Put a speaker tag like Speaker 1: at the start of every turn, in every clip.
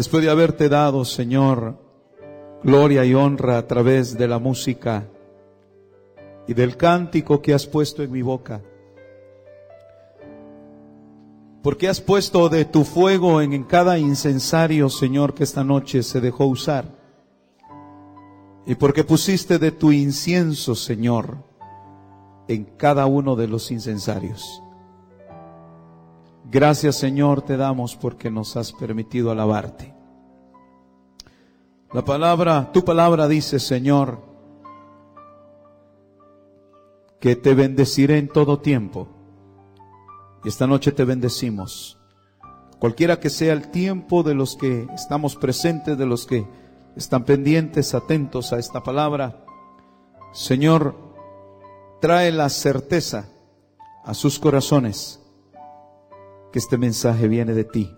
Speaker 1: Después de haberte dado, Señor, gloria y honra a través de la música y del cántico que has puesto en mi boca, porque has puesto de tu fuego en, cada incensario, Señor, que esta noche se dejó usar, y porque pusiste de tu incienso, Señor, en cada uno de los incensarios. Gracias Señor te damos porque nos has permitido alabarte. La palabra, tu palabra dice Señor, que te bendeciré en todo tiempo. Y esta noche te bendecimos. Cualquiera que sea el tiempo de los que estamos presentes, de los que están pendientes, atentos a esta palabra, Señor, trae la certeza a sus corazones que este mensaje viene de ti.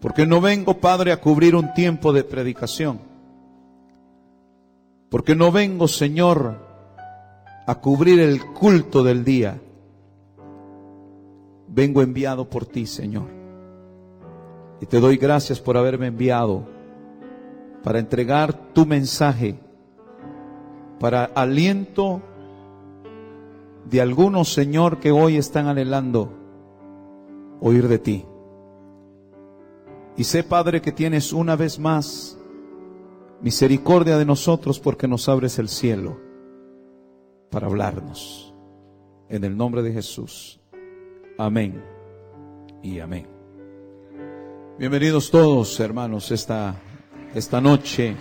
Speaker 1: Porque no vengo, Padre, a cubrir un tiempo de predicación. Porque no vengo, Señor, a cubrir el culto del día. Vengo enviado por ti, Señor. Y te doy gracias por haberme enviado para entregar tu mensaje, para aliento de algunos, Señor, que hoy están anhelando oír de ti. Y sé, Padre, que tienes una vez más misericordia de nosotros porque nos abres el cielo para hablarnos. En el nombre de Jesús. Amén y amén. Bienvenidos todos, hermanos, esta, esta noche.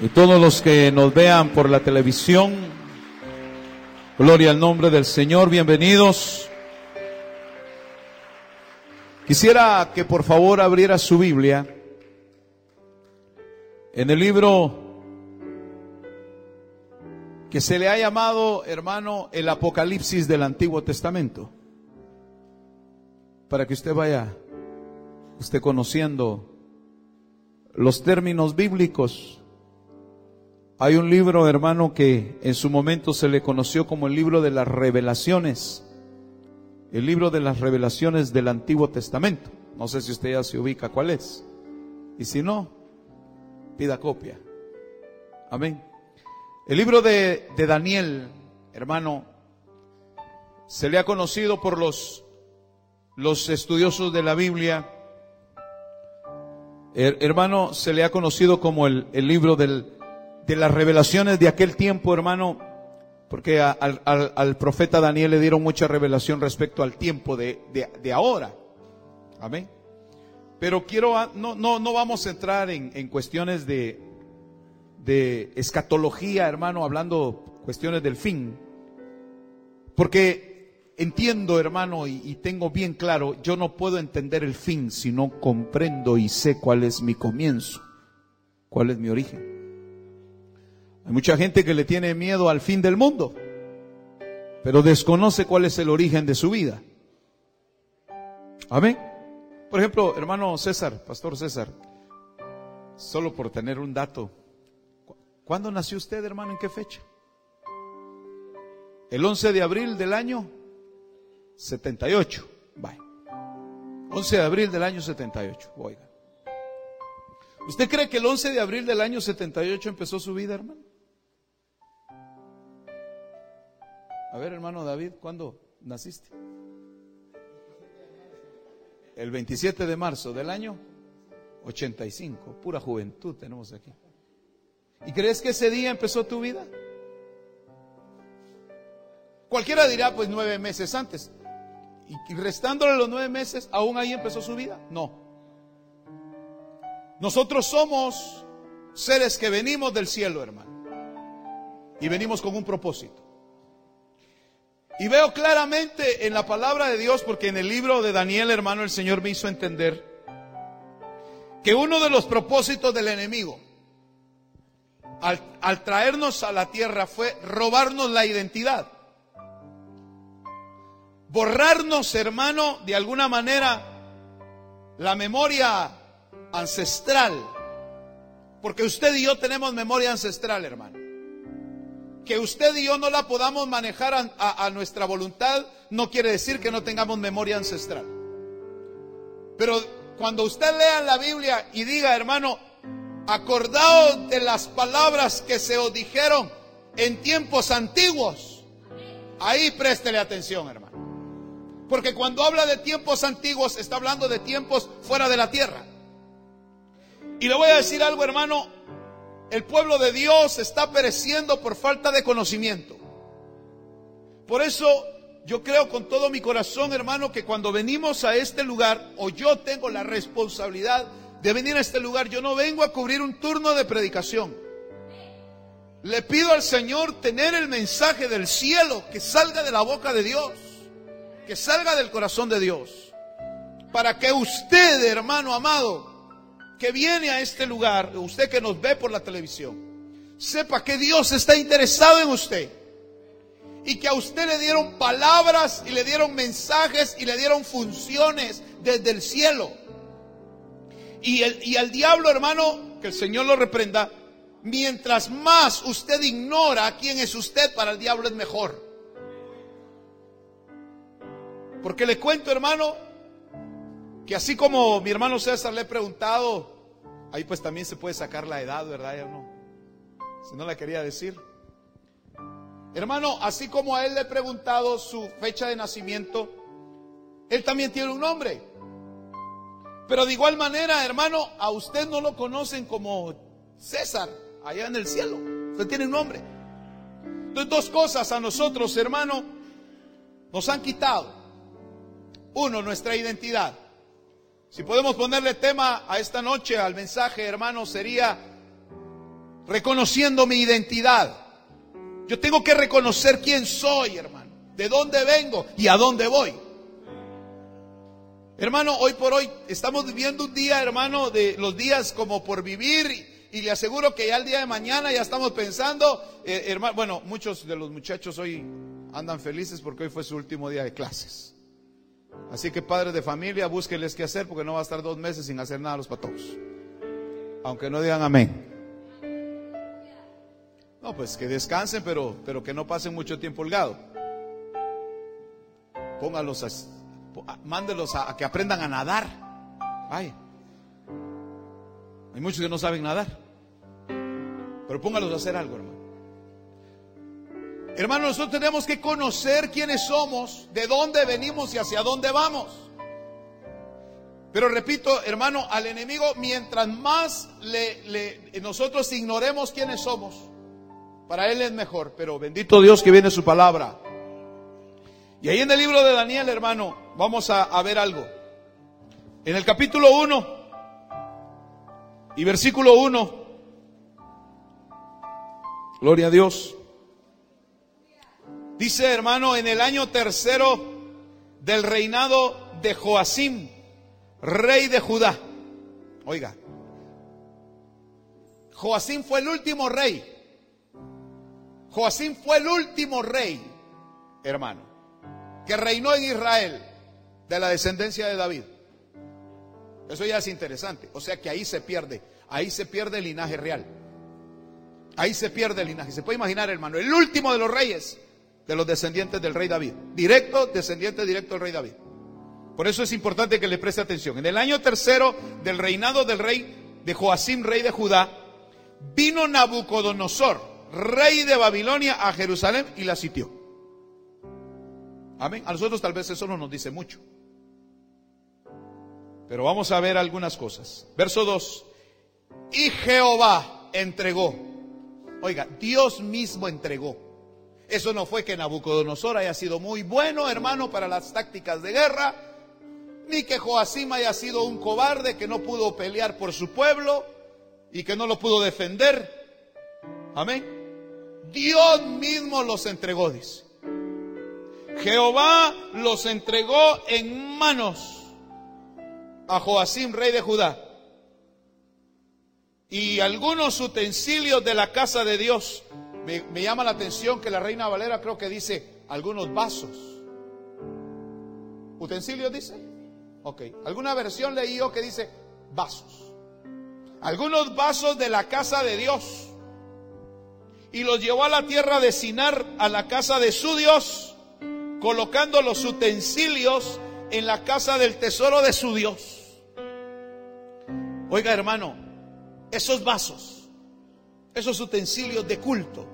Speaker 1: Y todos los que nos vean por la televisión, Gloria al nombre del Señor, bienvenidos. Quisiera que por favor abriera su Biblia en el libro que se le ha llamado, hermano, el Apocalipsis del Antiguo Testamento. Para que usted vaya, usted conociendo los términos bíblicos hay un libro, hermano, que en su momento se le conoció como el libro de las revelaciones. El libro de las revelaciones del Antiguo Testamento. No sé si usted ya se ubica cuál es. Y si no, pida copia. Amén. El libro de, Daniel, hermano, se le ha conocido por los, los estudiosos de la Biblia. hermano, se le ha conocido como el, el libro del, de las revelaciones de aquel tiempo, hermano, porque al, profeta Daniel le dieron mucha revelación respecto al tiempo de, ahora. Amén. Pero quiero, no, no, no vamos a entrar en, cuestiones de, escatología, hermano, hablando cuestiones del fin. Porque entiendo, hermano, y, tengo bien claro, yo no puedo entender el fin si no comprendo y sé cuál es mi comienzo, cuál es mi origen. Hay mucha gente que le tiene miedo al fin del mundo, pero desconoce cuál es el origen de su vida. Amén. Por ejemplo, hermano César, pastor César, solo por tener un dato. ¿Cuándo nació usted, hermano? ¿En qué fecha? El 11 de abril del año 78. Bye. 11 de abril del año 78. Oiga. ¿Usted cree que el 11 de abril del año 78 empezó su vida, hermano? A ver, hermano David, ¿cuándo naciste? El 27 de marzo del año 85. Pura juventud tenemos aquí. ¿Y crees que ese día empezó tu vida? Cualquiera dirá, pues nueve meses antes. Y restándole los nueve meses, ¿aún ahí empezó su vida? No. Nosotros somos seres que venimos del cielo, hermano. Y venimos con un propósito. Y veo claramente en la palabra de Dios, porque en el libro de Daniel, hermano, el Señor me hizo entender que uno de los propósitos del enemigo al, traernos a la tierra fue robarnos la identidad. Borrarnos, hermano, de alguna manera, la memoria ancestral. Porque usted y yo tenemos memoria ancestral, hermano que usted y yo no la podamos manejar a, a, nuestra voluntad no quiere decir que no tengamos memoria ancestral. Pero cuando usted lea la Biblia y diga, hermano, acordaos de las palabras que se os dijeron en tiempos antiguos, ahí préstele atención, hermano. Porque cuando habla de tiempos antiguos, está hablando de tiempos fuera de la tierra. Y le voy a decir algo, hermano, el pueblo de Dios está pereciendo por falta de conocimiento. Por eso yo creo con todo mi corazón, hermano, que cuando venimos a este lugar, o yo tengo la responsabilidad de venir a este lugar, yo no vengo a cubrir un turno de predicación. Le pido al Señor tener el mensaje del cielo que salga de la boca de Dios, que salga del corazón de Dios, para que usted, hermano amado, que viene a este lugar, usted que nos ve por la televisión, sepa que Dios está interesado en usted. Y que a usted le dieron palabras y le dieron mensajes y le dieron funciones desde el cielo. Y, el, y al diablo, hermano, que el Señor lo reprenda, mientras más usted ignora quién es usted, para el diablo es mejor. Porque le cuento, hermano, que así como mi hermano César le he preguntado, ahí pues también se puede sacar la edad, ¿verdad? Ya no, si no la quería decir. Hermano, así como a él le he preguntado su fecha de nacimiento, él también tiene un nombre. Pero de igual manera, hermano, a usted no lo conocen como César, allá en el cielo. Usted tiene un nombre. Entonces, dos cosas a nosotros, hermano, nos han quitado. Uno, nuestra identidad. Si podemos ponerle tema a esta noche, al mensaje, hermano, sería reconociendo mi identidad. Yo tengo que reconocer quién soy, hermano, de dónde vengo y a dónde voy. Hermano, hoy por hoy estamos viviendo un día, hermano, de los días como por vivir y le aseguro que ya el día de mañana ya estamos pensando, eh, hermano, bueno, muchos de los muchachos hoy andan felices porque hoy fue su último día de clases. Así que padres de familia, búsquenles qué hacer porque no va a estar dos meses sin hacer nada los patos. Aunque no digan amén. No, pues que descansen, pero, pero que no pasen mucho tiempo holgado. Póngalos, a, mándelos a, a que aprendan a nadar. Ay, hay muchos que no saben nadar. Pero póngalos a hacer algo, hermano. Hermanos, nosotros tenemos que conocer quiénes somos, de dónde venimos y hacia dónde vamos. Pero repito, hermano, al enemigo, mientras más le, nosotros ignoremos quiénes somos, para él es mejor. Pero bendito Dios que viene su palabra. Y ahí en el libro de Daniel, hermano, vamos a, a ver algo. En el capítulo 1 y versículo 1. Gloria a Dios. Dice hermano, en el año tercero del reinado de Joacim, rey de Judá. Oiga, Joacim fue el último rey. Joacim fue el último rey, hermano, que reinó en Israel de la descendencia de David. Eso ya es interesante. O sea que ahí se pierde, ahí se pierde el linaje real. Ahí se pierde el linaje. Se puede imaginar, hermano, el último de los reyes de los descendientes del rey David. Directo, descendiente directo del rey David. Por eso es importante que le preste atención. En el año tercero del reinado del rey de Joacim, rey de Judá, vino Nabucodonosor, rey de Babilonia, a Jerusalén y la sitió. Amén. A nosotros tal vez eso no nos dice mucho. Pero vamos a ver algunas cosas. Verso 2. Y Jehová entregó. Oiga, Dios mismo entregó eso no fue que Nabucodonosor haya sido muy bueno, hermano, para las tácticas de guerra, ni que Joacim haya sido un cobarde que no pudo pelear por su pueblo y que no lo pudo defender. Amén. Dios mismo los entregó, dice. Jehová los entregó en manos a Joacim, rey de Judá, y algunos utensilios de la casa de Dios. Me, llama la atención que la reina Valera creo que dice algunos vasos. ¿Utensilios dice? Ok. ¿Alguna versión leí yo que dice vasos? Algunos vasos de la casa de Dios. Y los llevó a la tierra de Sinar, a la casa de su Dios, colocando los utensilios en la casa del tesoro de su Dios. Oiga hermano, esos vasos, esos utensilios de culto,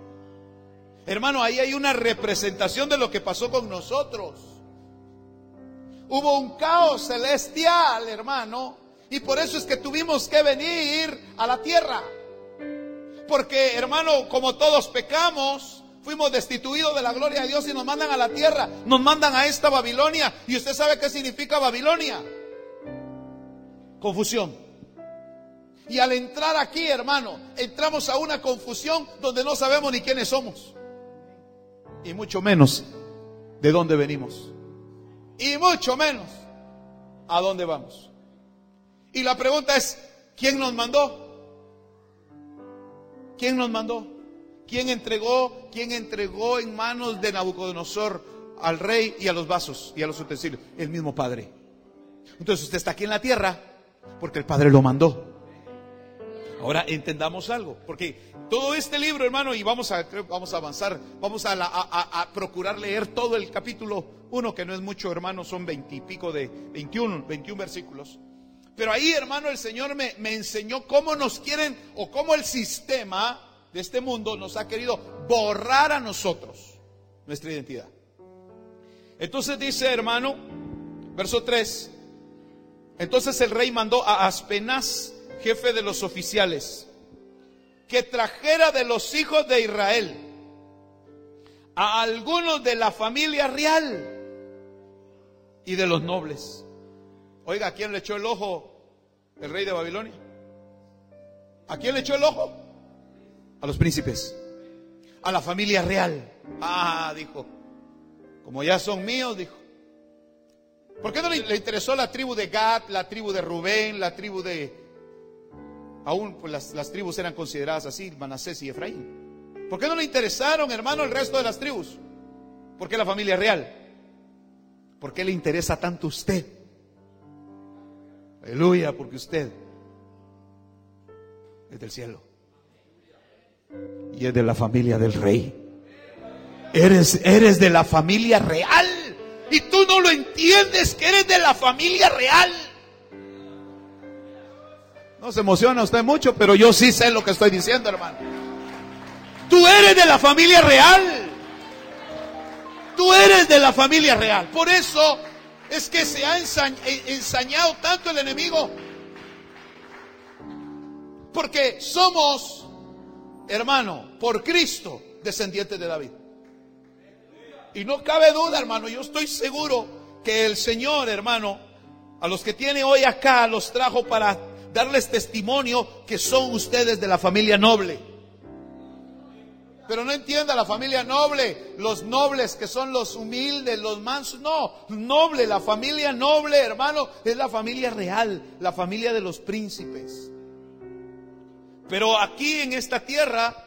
Speaker 1: hermano, ahí hay una representación de lo que pasó con nosotros. Hubo un caos celestial, hermano, y por eso es que tuvimos que venir a la tierra. Porque, hermano, como todos pecamos, fuimos destituidos de la gloria de Dios y nos mandan a la tierra, nos mandan a esta Babilonia. ¿Y usted sabe qué significa Babilonia? Confusión. Y al entrar aquí, hermano, entramos a una confusión donde no sabemos ni quiénes somos. Y mucho menos de dónde venimos y mucho menos a dónde vamos. Y la pregunta es, ¿quién nos mandó? ¿Quién nos mandó? ¿Quién entregó? ¿Quién entregó en manos de Nabucodonosor al rey y a los vasos y a los utensilios? El mismo Padre. Entonces usted está aquí en la tierra porque el Padre lo mandó. Ahora entendamos algo, porque todo este libro, hermano, y vamos a, vamos a avanzar, vamos a, procurar leer todo el capítulo 1, que no es mucho, hermano, son veintipico de 21, 21 versículos. Pero ahí, hermano, el Señor me, me enseñó cómo nos quieren o cómo el sistema de este mundo nos ha querido borrar a nosotros nuestra identidad. Entonces dice, hermano, verso 3, entonces el rey mandó a Aspenaz, jefe de los oficiales, que trajera de los hijos de Israel a algunos de la familia real y de los nobles. Oiga, ¿a quién le echó el ojo el rey de Babilonia? ¿A quién le echó el ojo? A los príncipes, a la familia real. Ah, dijo, como ya son míos, dijo. ¿Por qué no le, interesó la tribu de Gad, la tribu de Rubén, la tribu de Aún pues, las, tribus eran consideradas así, Manasés y Efraín. ¿Por qué no le interesaron, hermano, el resto de las tribus? ¿Por qué la familia real? ¿Por qué le interesa tanto usted? Aleluya, porque usted es del cielo. Y es de la familia del rey. Eres, eres de la familia real. Y tú no lo entiendes que eres de la familia real. No se emociona usted mucho, pero yo sí sé lo que estoy diciendo, hermano. Tú eres de la familia real. Tú eres de la familia real. Por eso es que se ha ensañado tanto el enemigo. Porque somos, hermano, por Cristo, descendientes de David. Y no cabe duda, hermano, yo estoy seguro que el Señor, hermano, a los que tiene hoy acá, los trajo para darles testimonio que son ustedes de la familia noble. Pero no entienda la familia noble, los nobles que son los humildes, los mansos. No, noble, la familia noble, hermano, es la familia real, la familia de los príncipes. Pero aquí en esta tierra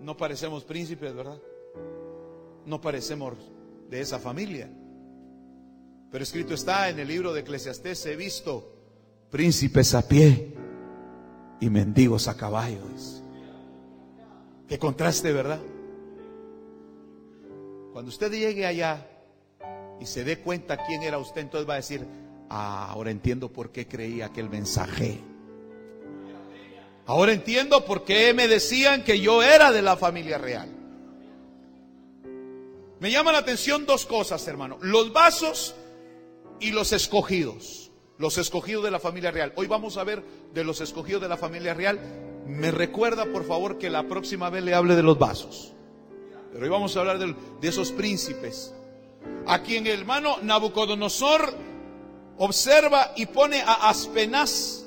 Speaker 1: no parecemos príncipes, ¿verdad? No parecemos de esa familia. Pero escrito está en el libro de Eclesiastés, he visto príncipes a pie y mendigos a caballo. Qué contraste, ¿verdad? Cuando usted llegue allá y se dé cuenta quién era usted, entonces va a decir, ah, ahora entiendo por qué creí aquel mensaje. Ahora entiendo por qué me decían que yo era de la familia real. Me llama la atención dos cosas, hermano. Los vasos y los escogidos. Los escogidos de la familia real. Hoy vamos a ver de los escogidos de la familia real. Me recuerda, por favor, que la próxima vez le hable de los vasos. Pero hoy vamos a hablar de, esos príncipes. A quien el hermano Nabucodonosor observa y pone a Aspenaz,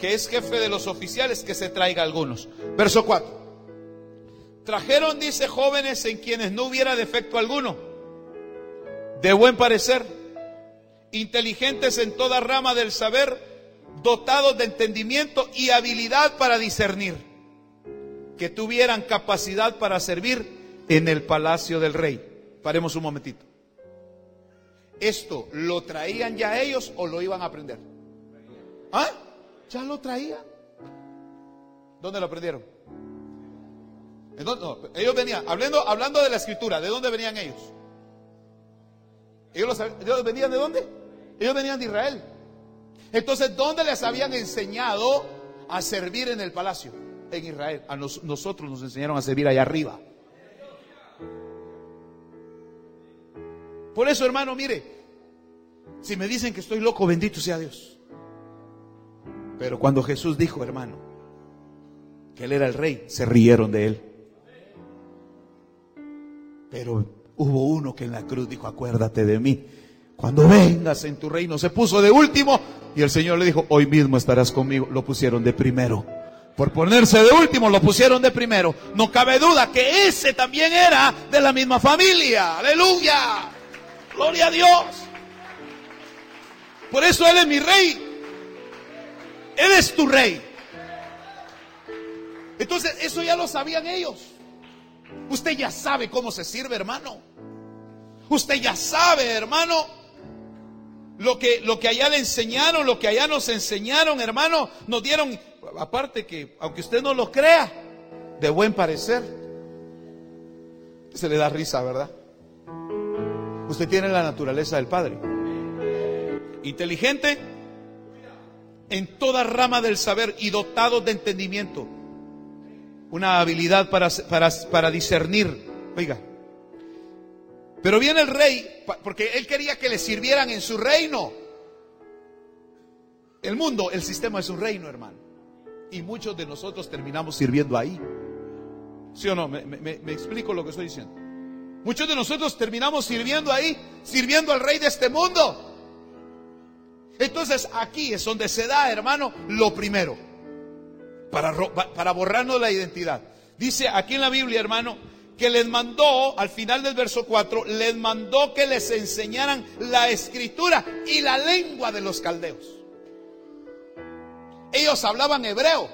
Speaker 1: que es jefe de los oficiales, que se traiga algunos. Verso 4. Trajeron, dice, jóvenes en quienes no hubiera defecto alguno de buen parecer, inteligentes en toda rama del saber, dotados de entendimiento y habilidad para discernir, que tuvieran capacidad para servir en el palacio del rey. Paremos un momentito. ¿Esto lo traían ya ellos o lo iban a aprender? ¿Ah? ¿Ya lo traían? ¿Dónde lo aprendieron? ellos venían, hablando, hablando de la escritura, ¿de dónde venían ellos? ¿Ellos, venían de dónde? Ellos venían de Israel. Entonces, ¿dónde les habían enseñado a servir en el palacio? En Israel. A nosotros nos enseñaron a servir allá arriba. Por eso, hermano, mire, si me dicen que estoy loco, bendito sea Dios. Pero cuando Jesús dijo, hermano, que Él era el rey, se rieron de Él. Pero hubo uno que en la cruz dijo, acuérdate de mí. Cuando vengas en tu reino, se puso de último y el Señor le dijo, hoy mismo estarás conmigo. Lo pusieron de primero. Por ponerse de último, lo pusieron de primero. No cabe duda que ese también era de la misma familia. Aleluya. Gloria a Dios. Por eso Él es mi rey. Él es tu rey. Entonces, eso ya lo sabían ellos. Usted ya sabe cómo se sirve, hermano. Usted ya sabe, hermano, lo que, lo que allá le enseñaron, lo que allá nos enseñaron, hermano, nos dieron, aparte que, aunque usted no lo crea, de buen parecer, se le da risa, ¿verdad? Usted tiene la naturaleza del Padre. Inteligente en toda rama del saber y dotado de entendimiento una habilidad para, para, discernir. Oiga, pero viene el rey, porque él quería que le sirvieran en su reino. El mundo, el sistema es un reino, hermano. Y muchos de nosotros terminamos sirviendo ahí. ¿Sí o no? Me, explico lo que estoy diciendo. Muchos de nosotros terminamos sirviendo ahí, sirviendo al rey de este mundo. Entonces aquí es donde se da, hermano, lo primero para, para borrarnos la identidad. Dice aquí en la Biblia, hermano, que les mandó, al final del verso 4, les mandó que les enseñaran la escritura y la lengua de los caldeos. Ellos hablaban hebreo.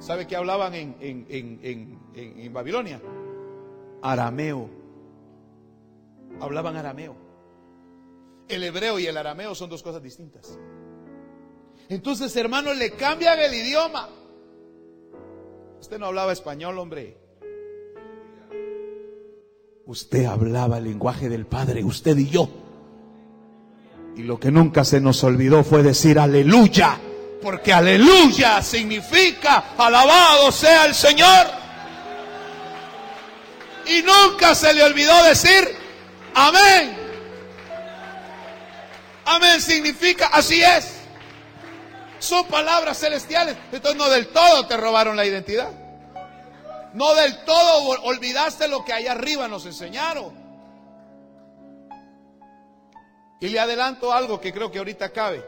Speaker 1: ¿Sabe qué hablaban en, en, en Babilonia? Arameo. Hablaban arameo. El hebreo y el arameo son dos cosas distintas. Entonces, hermano, le cambian el idioma. Usted no hablaba español, hombre. Usted hablaba el lenguaje del Padre, usted y yo. Y lo que nunca se nos olvidó fue decir aleluya. Porque aleluya significa alabado sea el Señor. Y nunca se le olvidó decir amén. Amén significa así es son palabras celestiales. Entonces no del todo te robaron la identidad. No del todo olvidaste lo que allá arriba nos enseñaron. Y le adelanto algo que creo que ahorita cabe.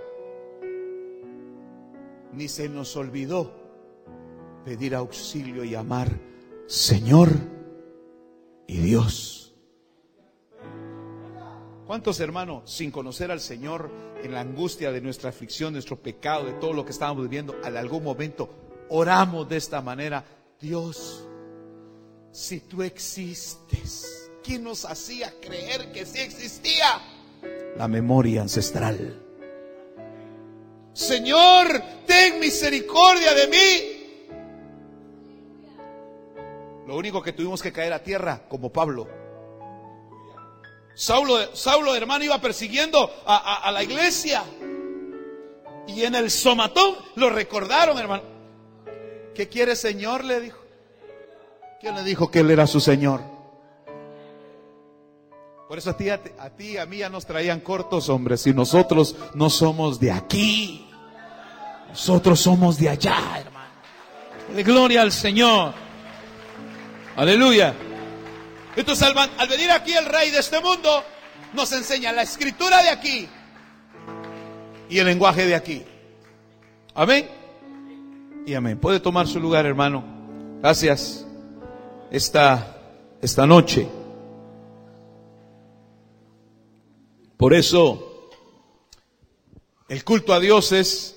Speaker 1: Ni se nos olvidó pedir auxilio y amar Señor y Dios. ¿Cuántos hermanos, sin conocer al Señor, en la angustia de nuestra aflicción, nuestro pecado, de todo lo que estábamos viviendo, en algún momento oramos de esta manera? Dios, si tú existes, ¿quién nos hacía creer que sí existía? La memoria ancestral. Señor, ten misericordia de mí. Lo único que tuvimos que caer a tierra, como Pablo, Saulo, Saulo hermano, iba persiguiendo a, la iglesia. Y en el somatón lo recordaron, hermano. ¿Qué quiere Señor? Le dijo. ¿Quién le dijo que Él era su Señor? Por eso a ti, a, a mí ya nos traían cortos, hombres, y nosotros no somos de aquí. Nosotros somos de allá, hermano. Gloria al Señor. Aleluya. Entonces al, venir aquí el rey de este mundo, nos enseña la escritura de aquí y el lenguaje de aquí. Amén. Y amén. Puede tomar su lugar, hermano. Gracias. Esta, esta noche Por eso el culto a Dios es,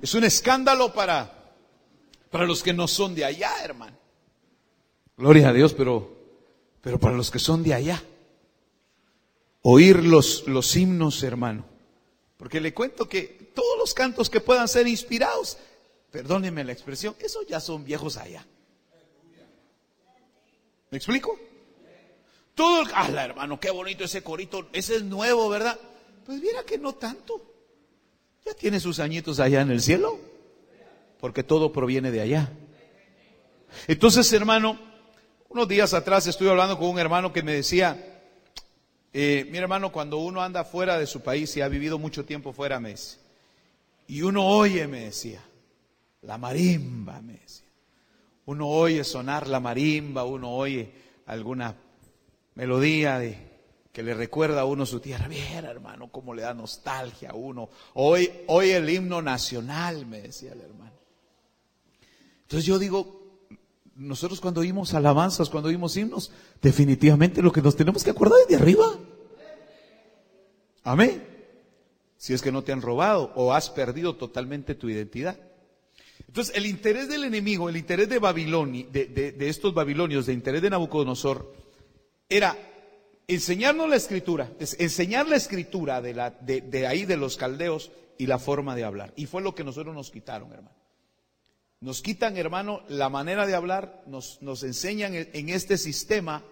Speaker 1: es un escándalo para, para los que no son de allá, hermano. Gloria a Dios, pero, pero para los que son de allá. Oír los, los himnos, hermano. Porque le cuento que todos los cantos que puedan ser inspirados, perdónenme la expresión, esos ya son viejos allá. ¿Me explico? Todo el, ah, hermano, qué bonito ese corito, ese es nuevo, ¿verdad? Pues mira que no tanto. Ya tiene sus añitos allá en el cielo, porque todo proviene de allá. Entonces, hermano, unos días atrás estuve hablando con un hermano que me decía, eh, mi hermano, cuando uno anda fuera de su país y ha vivido mucho tiempo fuera, me dice, y uno oye, me decía, la marimba, me decía. Uno oye sonar la marimba, uno oye alguna melodía que le recuerda a uno su tierra. Bien, hermano, cómo le da nostalgia a uno. Hoy, hoy el himno nacional, me decía el hermano. Entonces yo digo, nosotros cuando oímos alabanzas, cuando oímos himnos, definitivamente lo que nos tenemos que acordar es de arriba. Amén. Si es que no te han robado o has perdido totalmente tu identidad. Entonces, el interés del enemigo, el interés de Babilonia, de, estos babilonios, de interés de Nabucodonosor, era enseñarnos la escritura, enseñar la escritura de, la, de, ahí de los caldeos y la forma de hablar. Y fue lo que nosotros nos quitaron, hermano. Nos quitan, hermano, la manera de hablar, nos, enseñan en este sistema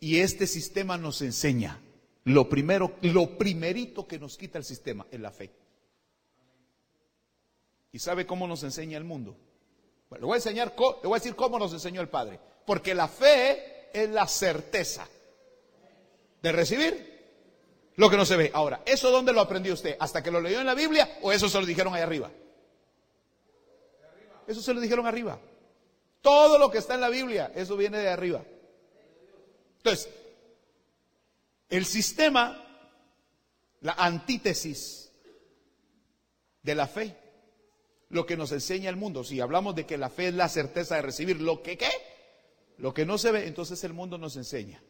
Speaker 1: y este sistema nos enseña. Lo primero, lo primerito que nos quita el sistema es la fe. ¿Y sabe cómo nos enseña el mundo? Le voy a enseñar, le voy a decir cómo nos enseñó el Padre. Porque la fe es la certeza de recibir lo que no se ve. Ahora, ¿eso dónde lo aprendió usted? ¿Hasta que lo leyó en la Biblia o eso se lo dijeron ahí arriba? Eso se lo dijeron arriba. Todo lo que está en la Biblia, eso viene de arriba. Entonces, el sistema, la antítesis de la fe, lo que nos enseña el mundo. Si hablamos de que la fe es la certeza de recibir lo que qué, lo que no se ve, entonces el mundo nos enseña.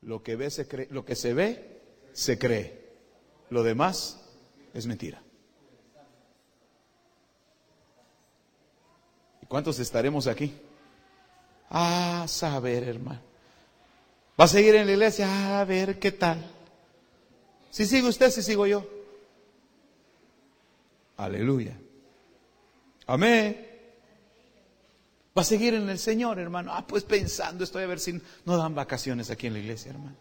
Speaker 1: Lo que ve se cree, lo que se ve se cree. Lo demás es mentira. Cuántos estaremos aquí? Ah, saber, hermano. ¿Va a seguir en la iglesia? A ver qué tal. Si sigue usted, si sigo yo. Aleluya. Amén. Va a seguir en el Señor, hermano. Ah, pues pensando, estoy a ver si no dan vacaciones aquí en la iglesia, hermano.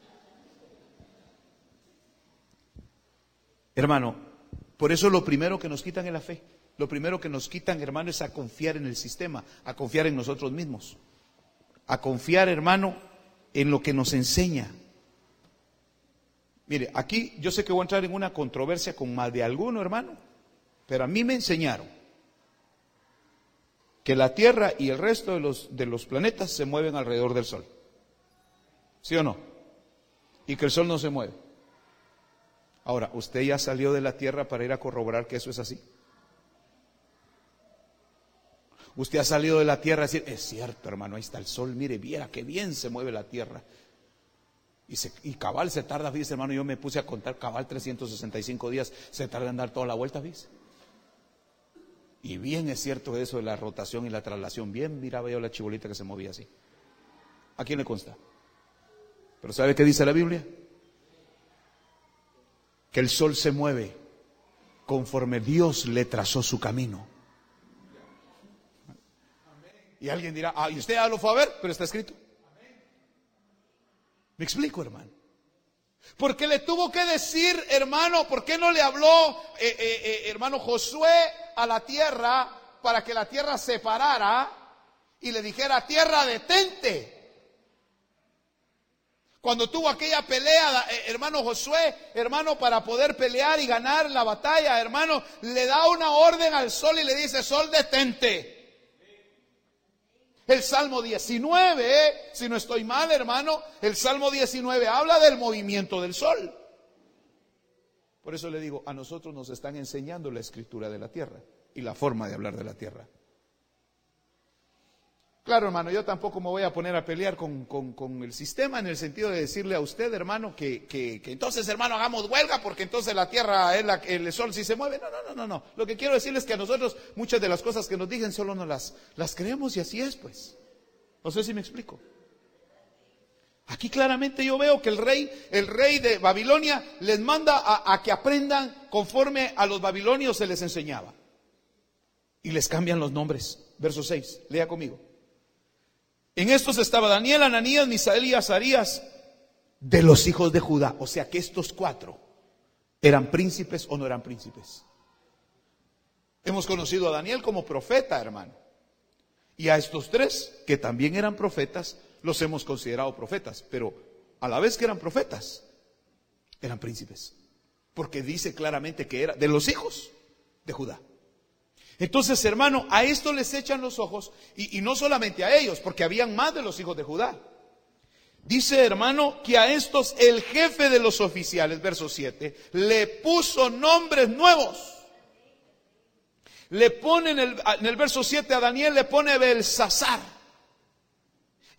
Speaker 1: Hermano, por eso lo primero que nos quitan es la fe. Lo primero que nos quitan, hermano, es a confiar en el sistema, a confiar en nosotros mismos. A confiar, hermano, en lo que nos enseña. Mire, aquí yo sé que voy a entrar en una controversia con más de alguno, hermano, pero a mí me enseñaron que la Tierra y el resto de los, de los planetas se mueven alrededor del Sol. ¿Sí o no? Y que el Sol no se mueve. Ahora, ¿usted ya salió de la Tierra para ir a corroborar que eso es así? Usted ha salido de la Tierra a decir, es cierto, hermano, ahí está el Sol, mire, viera qué bien se mueve la Tierra. Y, cabal se tarda, fíjese, hermano, yo me puse a contar cabal 365 días, se tarda en dar toda la vuelta, fíjese. Y bien es cierto eso de la rotación y la traslación. Bien miraba yo la chibolita que se movía así. ¿A quién le consta? Pero ¿sabe qué dice la Biblia? Que el sol se mueve conforme Dios le trazó su camino. Y alguien dirá, ah, ¿y usted ya lo fue a ver? Pero está escrito. Me explico, hermano. Porque le tuvo que decir, hermano, ¿por qué no le habló, eh, eh, eh, hermano Josué, a la tierra para que la tierra se parara y le dijera, tierra, detente? Cuando tuvo aquella pelea, hermano Josué, hermano, para poder pelear y ganar la batalla, hermano, le da una orden al sol y le dice, sol, detente. El Salmo 19, si no estoy mal, hermano, el Salmo 19 habla del movimiento del sol. Por eso le digo, a nosotros nos están enseñando la escritura de la tierra y la forma de hablar de la tierra. Claro, hermano, yo tampoco me voy a poner a pelear con, el sistema en el sentido de decirle a usted, hermano, que, que, entonces, hermano, hagamos huelga porque entonces la tierra, es la, el sol sí se mueve. No, no, no, no, no. Lo que quiero decirles es que a nosotros muchas de las cosas que nos dicen solo no las, las creemos y así es, pues. No sé si me explico. Aquí claramente yo veo que el rey, el rey de Babilonia les manda a, a que aprendan conforme a los babilonios se les enseñaba. Y les cambian los nombres. Verso 6, lea conmigo. En estos estaba Daniel, Ananías, Misael y Azarías de los hijos de Judá. O sea que estos cuatro eran príncipes o no eran príncipes. Hemos conocido a Daniel como profeta, hermano. Y a estos tres, que también eran profetas, los hemos considerado profetas. Pero a la vez que eran profetas, eran príncipes. Porque dice claramente que era de los hijos de Judá. Entonces, hermano, a esto les echan los ojos y, no solamente a ellos, porque habían más de los hijos de Judá. Dice, hermano, que a estos el jefe de los oficiales, verso 7, le puso nombres nuevos. Le pone en el, verso 7 a Daniel, le pone Belsasar.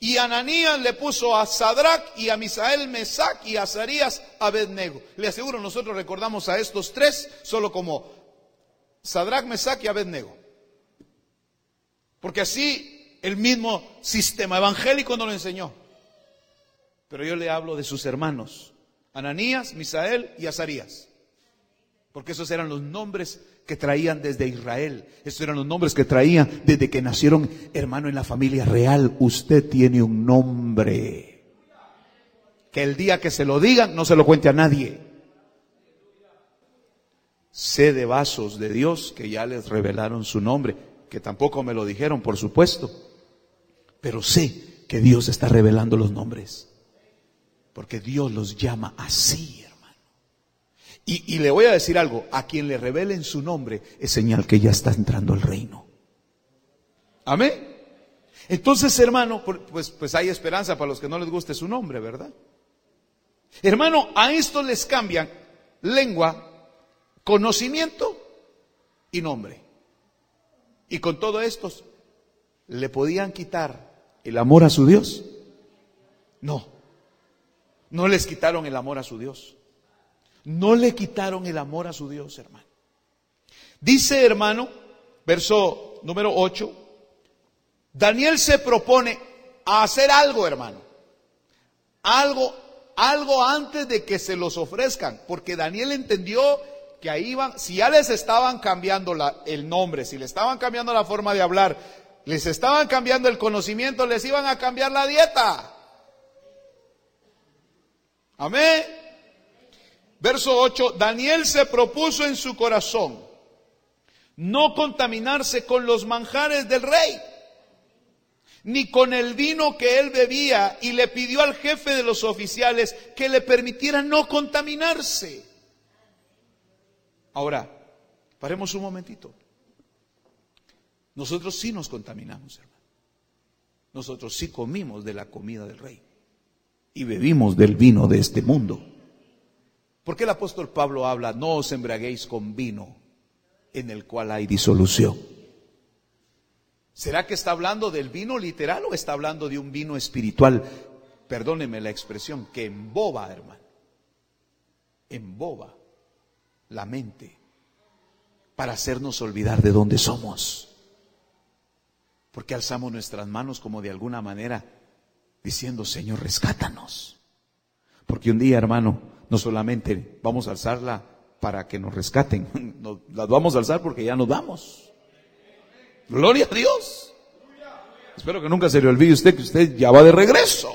Speaker 1: Y a Ananías le puso a Sadrach y a Misael Mesac y a Azarías Abednego. Le aseguro, nosotros recordamos a estos tres solo como Sadrach, Mesach y Abednego. Porque así el mismo sistema evangélico nos lo enseñó. Pero yo le hablo de sus hermanos, Ananías, Misael y Azarías. Porque esos eran los nombres que traían desde Israel. Esos eran los nombres que traían desde que nacieron, hermano, en la familia real. Usted tiene un nombre. Que el día que se lo digan, no se lo cuente a nadie. Sé de vasos de Dios que ya les revelaron su nombre, que tampoco me lo dijeron, por supuesto, pero sé que Dios está revelando los nombres, porque Dios los llama así, hermano. Y, le voy a decir algo, a quien le revelen su nombre es señal que ya está entrando el reino. Amén. Entonces, hermano, pues, pues hay esperanza para los que no les guste su nombre, ¿verdad? Hermano, a esto les cambian lengua conocimiento y nombre. Y con todo esto, ¿le podían quitar el amor a su Dios? No, no les quitaron el amor a su Dios. No le quitaron el amor a su Dios, hermano. Dice, hermano, verso número 8, Daniel se propone a hacer algo, hermano. Algo, algo antes de que se los ofrezcan, porque Daniel entendió que ahí iban, si ya les estaban cambiando el nombre, si le estaban cambiando la forma de hablar, les estaban cambiando el conocimiento, les iban a cambiar la dieta. Amén. Verso 8, Daniel se propuso en su corazón no contaminarse con los manjares del rey, ni con el vino que él bebía, y le pidió al jefe de los oficiales que le permitiera no contaminarse. Ahora, paremos un momentito. Nosotros sí nos contaminamos, hermano. Nosotros sí comimos de la comida del rey y bebimos del vino de este mundo. ¿Por qué el apóstol Pablo habla, no os embraguéis con vino en el cual hay disolución? ¿Será que está hablando del vino literal o está hablando de un vino espiritual? Perdóneme la expresión, que emboba, hermano. Emboba la mente para hacernos olvidar de dónde somos. Porque alzamos nuestras manos como de alguna manera diciendo, Señor, rescátanos. Porque un día, hermano, no solamente vamos a alzarla para que nos rescaten, las vamos a alzar porque ya nos vamos. Gloria a Dios. Espero que nunca se le olvide usted que usted ya va de regreso.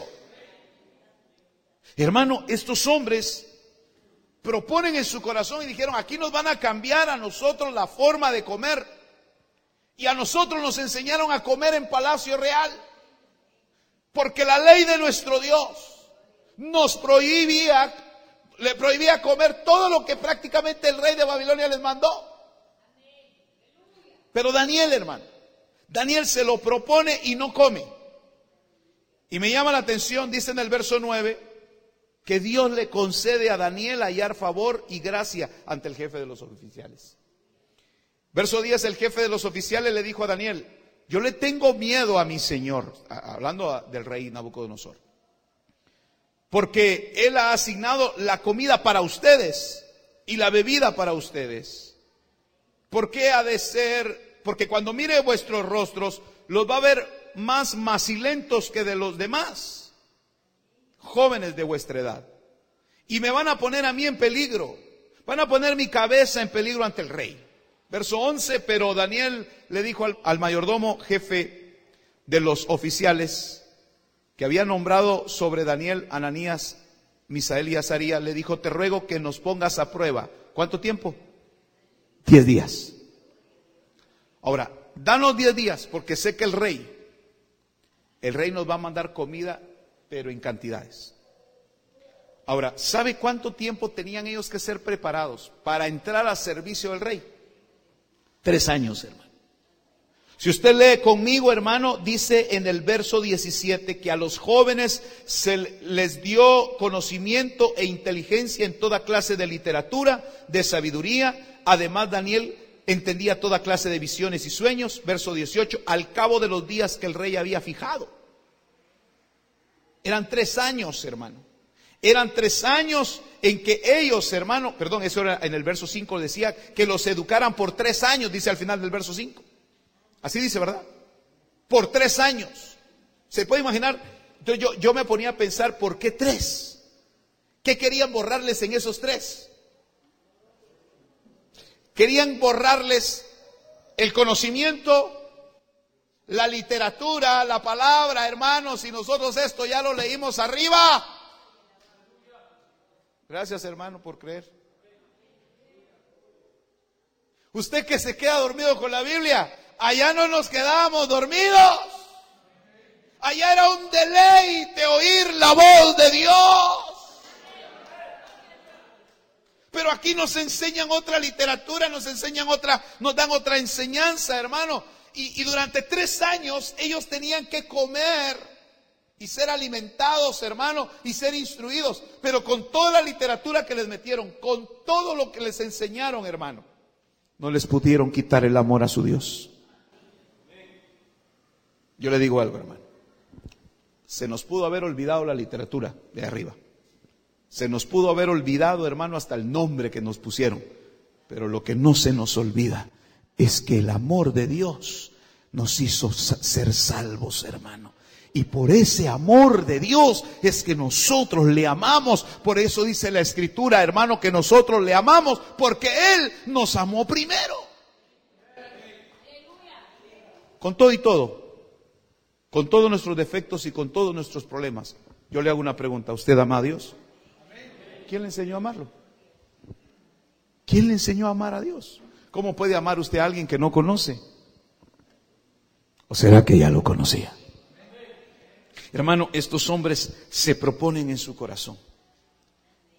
Speaker 1: Hermano, estos hombres proponen en su corazón y dijeron, aquí nos van a cambiar a nosotros la forma de comer. Y a nosotros nos enseñaron a comer en palacio real. Porque la ley de nuestro Dios nos prohibía, le prohibía comer todo lo que prácticamente el rey de Babilonia les mandó. Pero Daniel, hermano, Daniel se lo propone y no come. Y me llama la atención, dice en el verso 9, que Dios le concede a Daniel hallar favor y gracia ante el jefe de los oficiales. Verso 10, el jefe de los oficiales le dijo a Daniel, yo le tengo miedo a mi Señor, hablando del rey Nabucodonosor, porque Él ha asignado la comida para ustedes y la bebida para ustedes. ¿Por qué ha de ser? Porque cuando mire vuestros rostros, los va a ver más macilentos que de los demás, jóvenes de vuestra edad. Y me van a poner a mí en peligro, van a poner mi cabeza en peligro ante el rey. Verso 11, pero Daniel le dijo al, mayordomo jefe de los oficiales que había nombrado sobre Daniel, Ananías, Misael y Azaría, le dijo, te ruego que nos pongas a prueba. ¿Cuánto tiempo? Diez días. Ahora, danos diez días, porque sé que el rey, el rey nos va a mandar comida, pero en cantidades. Ahora, ¿sabe cuánto tiempo tenían ellos que ser preparados para entrar al servicio del rey? Tres años, hermano. Si usted lee conmigo, hermano, dice en el verso 17 que a los jóvenes se les dio conocimiento e inteligencia en toda clase de literatura, de sabiduría. Además, Daniel entendía toda clase de visiones y sueños. Verso 18, al cabo de los días que el rey había fijado. Eran tres años, hermano. Eran tres años en que ellos, hermano, perdón, eso era en el verso 5 decía, que los educaran por tres años, dice al final del verso 5. Así dice, ¿verdad? Por tres años. ¿Se puede imaginar? Entonces yo, yo me ponía a pensar, ¿por qué tres? ¿Qué querían borrarles en esos tres? Querían borrarles el conocimiento, la literatura, la palabra, hermanos, y nosotros esto ya lo leímos arriba. Gracias hermano por creer. Usted que se queda dormido con la Biblia, allá no nos quedamos dormidos. Allá era un deleite oír la voz de Dios. Pero aquí nos enseñan otra literatura, nos enseñan otra, nos dan otra enseñanza, hermano. Y, durante tres años ellos tenían que comer y ser alimentados, hermano, y ser instruidos, pero con toda la literatura que les metieron, con todo lo que les enseñaron, hermano, no les pudieron quitar el amor a su Dios. Yo le digo algo, hermano. Se nos pudo haber olvidado la literatura de arriba. Se nos pudo haber olvidado, hermano, hasta el nombre que nos pusieron. Pero lo que no se nos olvida es que el amor de Dios nos hizo ser salvos, hermano. Y por ese amor de Dios es que nosotros le amamos. Por eso dice la escritura, hermano, que nosotros le amamos porque Él nos amó primero. Con todo y todo, con todos nuestros defectos y con todos nuestros problemas, yo le hago una pregunta. ¿Usted ama a Dios? ¿Quién le enseñó a amarlo? ¿Quién le enseñó a amar a Dios? ¿Cómo puede amar usted a alguien que no conoce? ¿O será que ya lo conocía? Hermano, estos hombres se proponen en su corazón.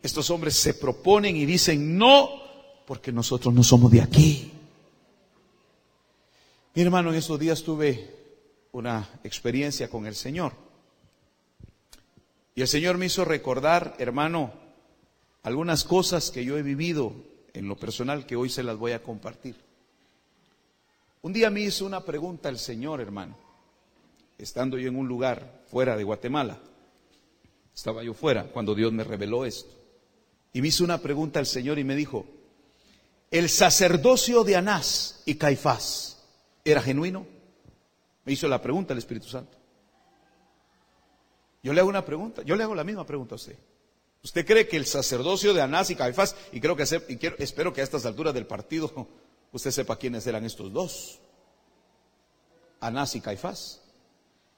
Speaker 1: Estos hombres se proponen y dicen no, porque nosotros no somos de aquí. Mi hermano, en estos días tuve una experiencia con el Señor. Y el Señor me hizo recordar, hermano, algunas cosas que yo he vivido en lo personal que hoy se las voy a compartir. Un día me hizo una pregunta el Señor, hermano estando yo en un lugar fuera de Guatemala. Estaba yo fuera cuando Dios me reveló esto. Y me hizo una pregunta al Señor y me dijo, ¿el sacerdocio de Anás y Caifás era genuino? Me hizo la pregunta el Espíritu Santo. Yo le hago una pregunta, yo le hago la misma pregunta a usted. ¿Usted cree que el sacerdocio de Anás y Caifás, y creo que y quiero, espero que a estas alturas del partido usted sepa quiénes eran estos dos, Anás y Caifás?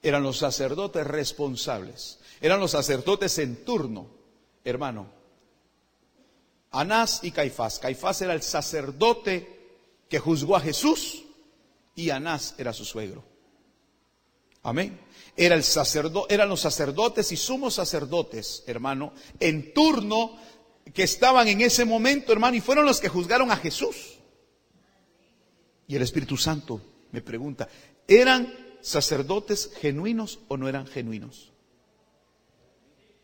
Speaker 1: eran los sacerdotes responsables, eran los sacerdotes en turno, hermano. Anás y Caifás. Caifás era el sacerdote que juzgó a Jesús y Anás era su suegro. Amén. Era eran los sacerdotes y sumos sacerdotes, hermano, en turno que estaban en ese momento, hermano, y fueron los que juzgaron a Jesús. Y el Espíritu Santo me pregunta, ¿eran sacerdotes genuinos o no eran genuinos?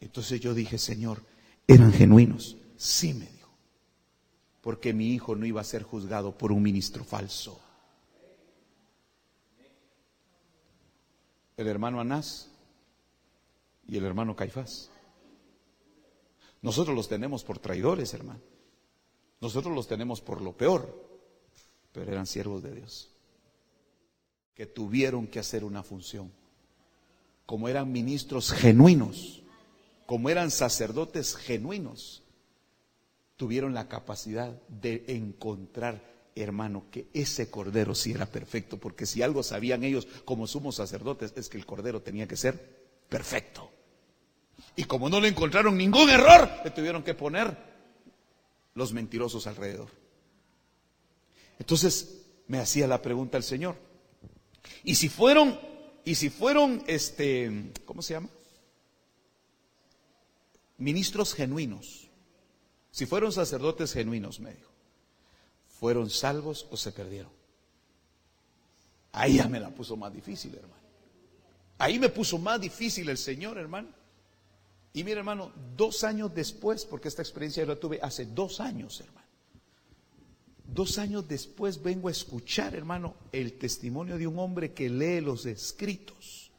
Speaker 1: Entonces yo dije, Señor, ¿eran genuinos? Sí, me dijo. Porque mi hijo no iba a ser juzgado por un ministro falso. El hermano Anás y el hermano Caifás. Nosotros los tenemos por traidores, hermano. Nosotros los tenemos por lo peor, pero eran siervos de Dios, que tuvieron que hacer una función. Como eran ministros genuinos, como eran sacerdotes genuinos, tuvieron la capacidad de encontrar, hermano, que ese cordero sí era perfecto, porque si algo sabían ellos como sumos sacerdotes es que el cordero tenía que ser perfecto. Y como no le encontraron ningún error, le tuvieron que poner los mentirosos alrededor. Entonces me hacía la pregunta el Señor. Y si fueron, y si fueron, este, ¿cómo se llama? Ministros genuinos. Si fueron sacerdotes genuinos, me dijo, ¿fueron salvos o se perdieron? Ahí ya me la puso más difícil, hermano. Ahí me puso más difícil el Señor, hermano. Y mire, hermano, dos años después, porque esta experiencia yo la tuve hace dos años, hermano. Dos años después vengo a escuchar, hermano, el testimonio de un hombre que lee los escritos,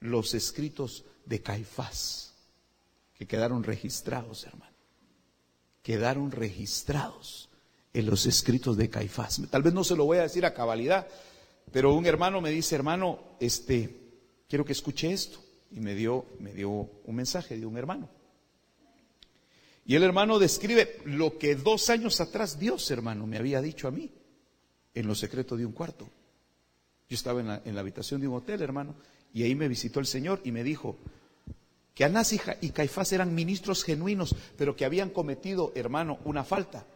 Speaker 1: los escritos de Caifás, que quedaron registrados, hermano. Quedaron registrados en los escritos de Caifás. Tal vez no se lo voy a decir a cabalidad, pero un hermano me dice, hermano, este, quiero que escuche esto y me dio, me dio un mensaje de un hermano. Y el hermano describe lo que dos años atrás Dios, hermano, me había dicho a mí, en lo secreto de un cuarto. Yo estaba en la, en la habitación de un hotel, hermano, y ahí me visitó el Señor y me dijo que Anás y Caifás eran ministros genuinos, pero que habían cometido, hermano, una falta.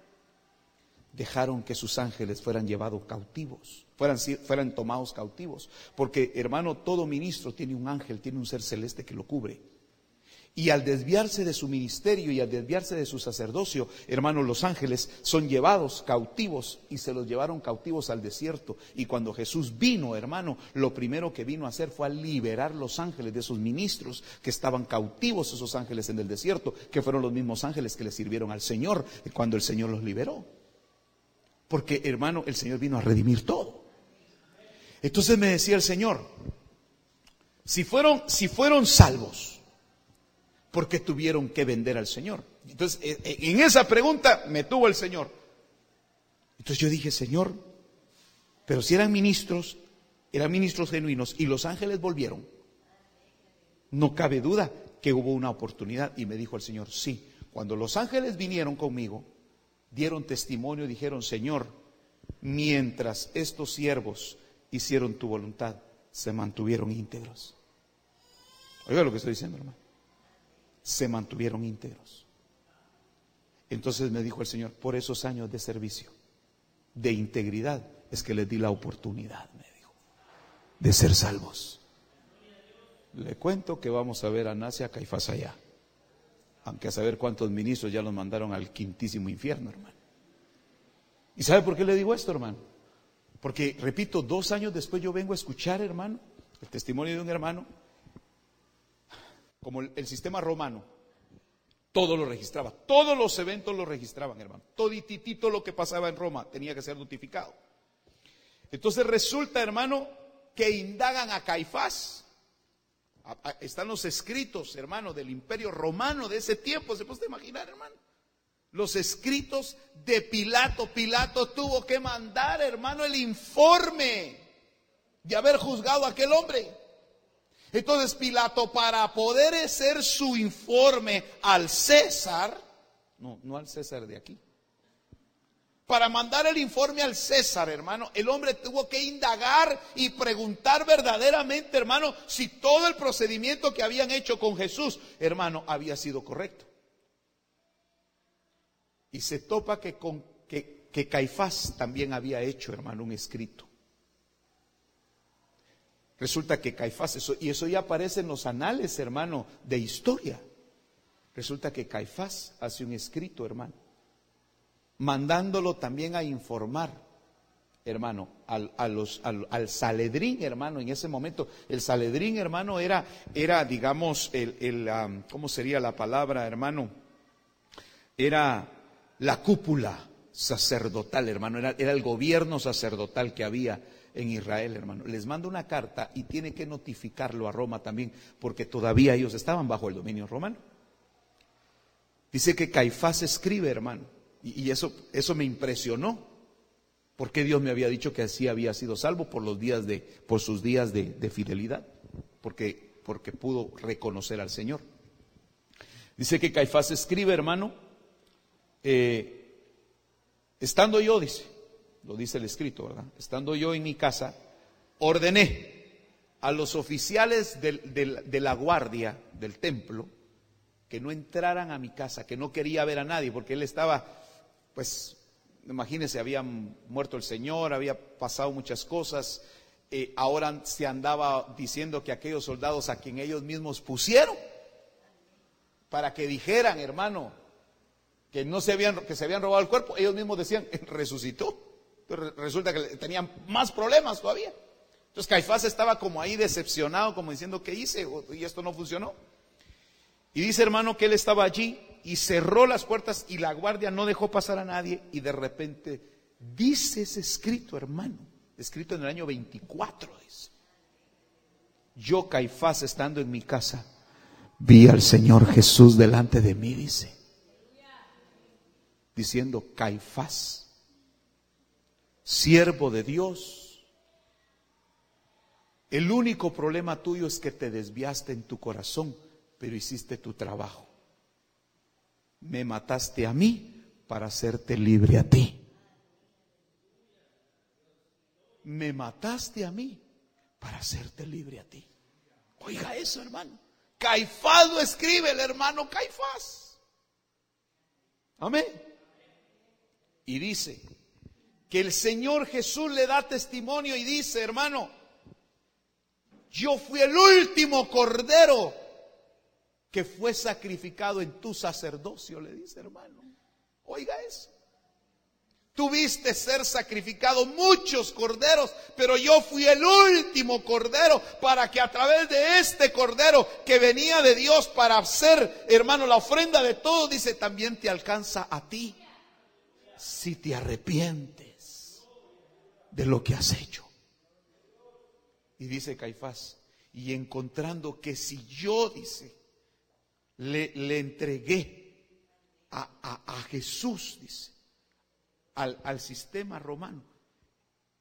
Speaker 1: Dejaron que sus ángeles fueran llevados cautivos fueran, fueran tomados cautivos. Porque, hermano, todo ministro tiene un ángel, tiene un ser celeste que lo cubre. Y al desviarse de su ministerio y al desviarse de su sacerdocio, hermano, los ángeles son llevados cautivos y se los llevaron cautivos al desierto. Y cuando Jesús vino, hermano, lo primero que vino a hacer fue a liberar los ángeles de esos ministros que estaban cautivos, esos ángeles en el desierto, que fueron los mismos ángeles que le sirvieron al Señor cuando el Señor los liberó. Porque, hermano, el Señor vino a redimir todo. Entonces me decía el Señor, si fueron, si fueron salvos, ¿por qué tuvieron que vender al Señor? Entonces, eh, eh, en esa pregunta me tuvo el Señor. Entonces yo dije, Señor, pero si eran ministros, eran ministros genuinos y los ángeles volvieron, no cabe duda que hubo una oportunidad. Y me dijo el Señor, sí, cuando los ángeles vinieron conmigo, dieron testimonio, dijeron, Señor, mientras estos siervos hicieron tu voluntad, se mantuvieron íntegros. Oiga lo que estoy diciendo, hermano. Se mantuvieron íntegros. Entonces me dijo el Señor, por esos años de servicio, de integridad, es que les di la oportunidad, me dijo, de ser salvos. Le cuento que vamos a ver a Nacia Caifás allá. Aunque a saber cuántos ministros ya los mandaron al quintísimo infierno, hermano. ¿Y sabe por qué le digo esto, hermano? Porque, repito, dos años después yo vengo a escuchar, hermano, el testimonio de un hermano, como el, sistema romano, todo lo registraba, todos los eventos lo registraban, hermano. Todititito lo que pasaba en Roma tenía que ser notificado. Entonces resulta, hermano, que indagan a Caifás. Están los escritos, hermano, del imperio romano de ese tiempo, se puede imaginar, hermano los escritos de Pilato. Pilato tuvo que mandar, hermano, el informe de haber juzgado a aquel hombre. Entonces Pilato, para poder hacer su informe al César, no, no al César de aquí, para mandar el informe al César, hermano, el hombre tuvo que indagar y preguntar verdaderamente, hermano, si todo el procedimiento que habían hecho con Jesús, hermano, había sido correcto y se topa que, con, que, Caifás también había hecho, hermano, un escrito. Resulta que Caifás, y eso ya aparece en los anales, hermano, de historia. Resulta que Caifás hace un escrito, hermano, mandándolo también a informar, hermano, al, al, al, Saledrín, hermano, en ese momento. El Saledrín, hermano, era, era digamos, el, el ¿cómo sería la palabra, hermano? Era la cúpula sacerdotal, hermano, era, el gobierno sacerdotal que había en Israel, hermano. Les manda una carta y tiene que notificarlo a Roma también, porque todavía ellos estaban bajo el dominio romano. Dice que Caifás escribe, hermano, y, eso, eso me impresionó, porque Dios me había dicho que así había sido salvo por los días de, por sus días de, fidelidad, porque, porque pudo reconocer al Señor. Dice que Caifás escribe, hermano, eh, estando yo, dice, lo dice el escrito, ¿verdad? Estando yo en mi casa, ordené a los oficiales de la guardia del templo, que no entraran a mi casa, que no quería ver a nadie, porque él estaba, pues, imagínense, había muerto el Señor, había pasado muchas cosas, eh, ahora se andaba diciendo que aquellos soldados a quien ellos mismos pusieron, para que dijeran, hermano, que no se habían, que se habían robado el cuerpo, ellos mismos decían, resucitó. Pero resulta que tenían más problemas todavía. Entonces Caifás estaba como ahí decepcionado, como diciendo, ¿qué hice? Y esto no funcionó. Y dice hermano que él estaba allí y cerró las puertas y la guardia no dejó pasar a nadie y de repente dice ese escrito hermano, escrito en el año 24, dice. Yo Caifás estando en mi casa, vi al Señor Jesús delante de mí, dice, diciendo, Caifás, siervo de Dios, el único problema tuyo es que te desviaste en tu corazón pero hiciste tu trabajo. Me mataste a mí para hacerte libre a ti. Me mataste a mí para hacerte libre a ti. Oiga eso, hermano. Caifás lo escribe el hermano Caifás. Amén. Y dice que el Señor Jesús le da testimonio y dice, hermano, yo fui el último cordero que fue sacrificado en tu sacerdocio, le dice hermano. Oiga eso. Tuviste ser sacrificado muchos corderos, pero yo fui el último cordero para que a través de este cordero que venía de Dios para hacer, hermano, la ofrenda de todo, dice, también te alcanza a ti. Si te arrepientes de lo que has hecho. Y dice Caifás, y encontrando que si yo, dice, le, entregué a, Jesús, dice, al, al sistema romano.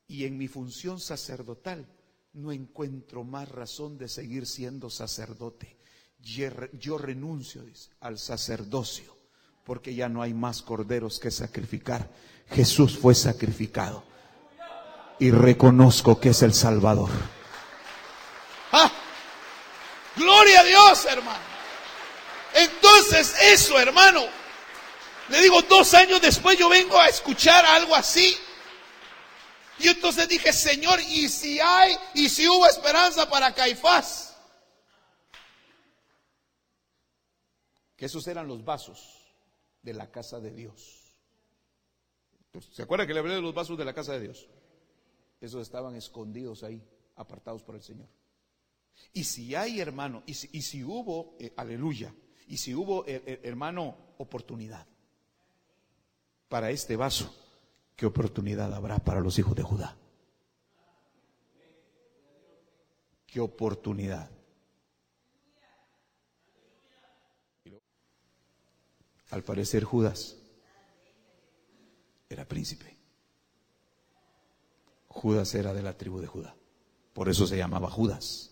Speaker 1: Y en mi función sacerdotal no encuentro más razón de seguir siendo sacerdote. Yo renuncio dice, al sacerdocio porque ya no hay más corderos que sacrificar. Jesús fue sacrificado y reconozco que es el Salvador. ¡Ah! Gloria a Dios, hermano. Entonces eso, hermano, le digo, dos años después yo vengo a escuchar algo así. Y entonces dije, Señor, ¿y si hay, y si hubo esperanza para Caifás? Que esos eran los vasos de la casa de Dios. ¿Se acuerda que le hablé de los vasos de la casa de Dios? Esos estaban escondidos ahí, apartados por el Señor. Y si hay, hermano, y si, y si hubo, eh, aleluya, y si hubo, eh, eh, hermano, oportunidad para este vaso, ¿qué oportunidad habrá para los hijos de Judá? ¿Qué oportunidad? Al parecer Judas era príncipe. Judas era de la tribu de Judá. Por eso se llamaba Judas.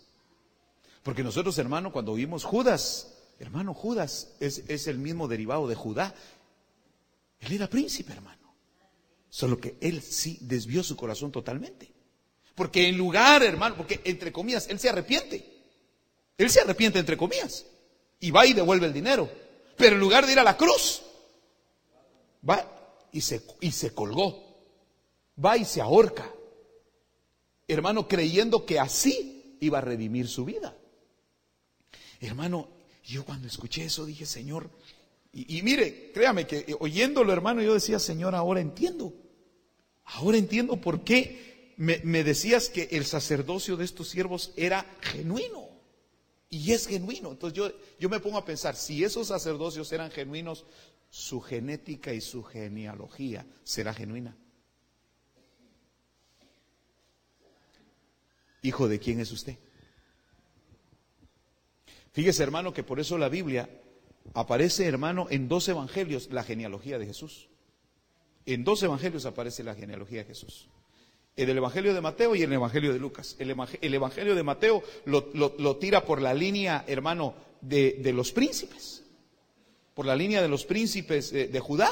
Speaker 1: Porque nosotros, hermano, cuando oímos Judas, Hermano, Judas es, el mismo derivado de Judá. Él era príncipe, hermano. Solo que él sí desvió su corazón totalmente. Porque en lugar, hermano, porque entre comillas, él se arrepiente. Él se arrepiente entre comillas. Y va y devuelve el dinero. Pero en lugar de ir a la cruz, va y se, y se colgó. Va y se ahorca. Hermano, creyendo que así iba a redimir su vida. Hermano, yo cuando escuché eso dije, Señor, y, mire, créame que eh, oyéndolo hermano, yo decía, Señor, ahora entiendo. Ahora entiendo por qué me, decías que el sacerdocio de estos siervos era genuino. Y es genuino. Entonces yo, yo me pongo a pensar, si esos sacerdocios eran genuinos, su genética y su genealogía será genuina. ¿Hijo de quién es usted? Fíjese, hermano, que por eso la Biblia aparece, hermano, en dos evangelios la genealogía de Jesús. En dos evangelios aparece la genealogía de Jesús. En el Evangelio de Mateo y en el Evangelio de Lucas. El, Evangelio de Mateo lo, tira por la línea, hermano, de, los príncipes. Por la línea de los príncipes de, Judá.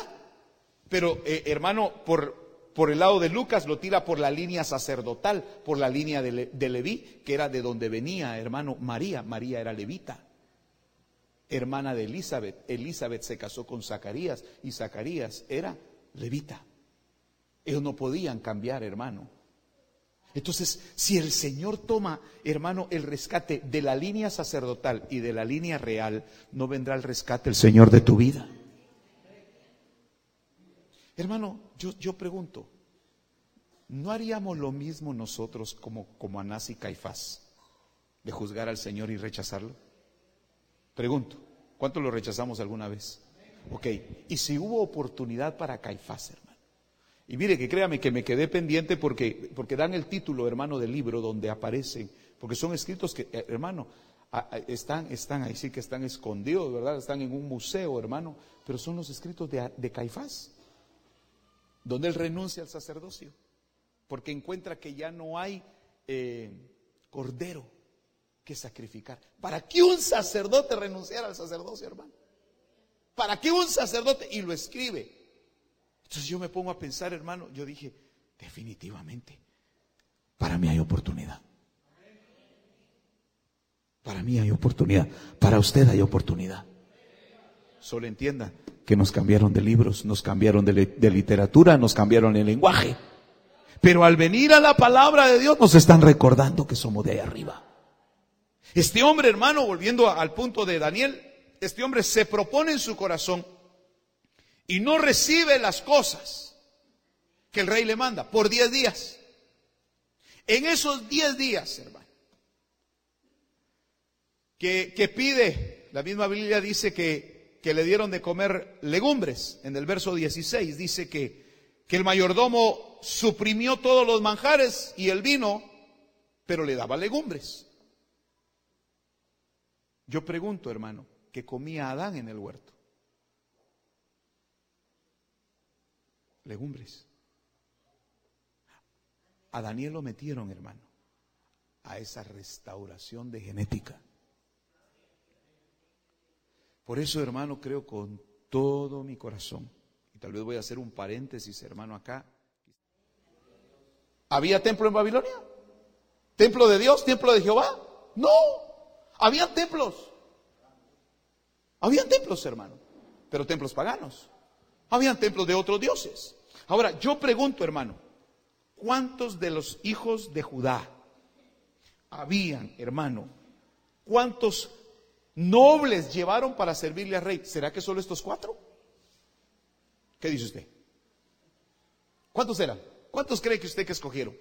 Speaker 1: Pero, eh, hermano, por, por el lado de Lucas lo tira por la línea sacerdotal, por la línea de, Leví, que era de donde venía, hermano, María. María era levita hermana de Elizabeth. Elizabeth se casó con Zacarías y Zacarías era levita. Ellos no podían cambiar, hermano. Entonces, si el Señor toma, hermano, el rescate de la línea sacerdotal y de la línea real, no vendrá el rescate el Señor de tu vida. Hermano, yo, yo pregunto, ¿no haríamos lo mismo nosotros como, como Anás y Caifás de juzgar al Señor y rechazarlo? Pregunto, ¿cuánto lo rechazamos alguna vez? Ok, y si hubo oportunidad para Caifás, hermano. Y mire que créame que me quedé pendiente porque, porque dan el título, hermano, del libro donde aparecen, porque son escritos que, eh, hermano, están, están ahí sí que están escondidos, ¿verdad? Están en un museo, hermano, pero son los escritos de, Caifás, donde él renuncia al sacerdocio, porque encuentra que ya no hay eh, cordero que sacrificar. ¿Para qué un sacerdote renunciara al sacerdocio, hermano? ¿Para qué un sacerdote? Y lo escribe. Entonces yo me pongo a pensar, hermano, yo dije, definitivamente, para mí hay oportunidad. Para mí hay oportunidad. Para usted hay oportunidad. Solo entienda que nos cambiaron de libros, nos cambiaron de, literatura, nos cambiaron el lenguaje. Pero al venir a la palabra de Dios nos están recordando que somos de ahí arriba. Este hombre, hermano, volviendo al punto de Daniel, este hombre se propone en su corazón y no recibe las cosas que el rey le manda por 10 días. En esos 10 días, hermano, que, pide, la misma Biblia dice que, que le dieron de comer legumbres. En el verso 16 dice que, que el mayordomo suprimió todos los manjares y el vino, pero le daba legumbres. Yo pregunto, hermano, que comía Adán en el huerto. Legumbres. A Daniel lo metieron, hermano, a esa restauración de genética. Por eso, hermano, creo con todo mi corazón, y tal vez voy a hacer un paréntesis, hermano, acá. ¿Había templo en Babilonia? ¿Templo de Dios? ¿Templo de Jehová? No, había templos. Habían templos, hermano, pero templos paganos. Habían templos de otros dioses. Ahora, yo pregunto, hermano, ¿cuántos de los hijos de Judá habían, hermano? ¿Cuántos nobles llevaron para servirle al rey? ¿Será que solo estos cuatro? ¿Qué dice usted? ¿Cuántos eran? ¿Cuántos cree que usted que escogieron?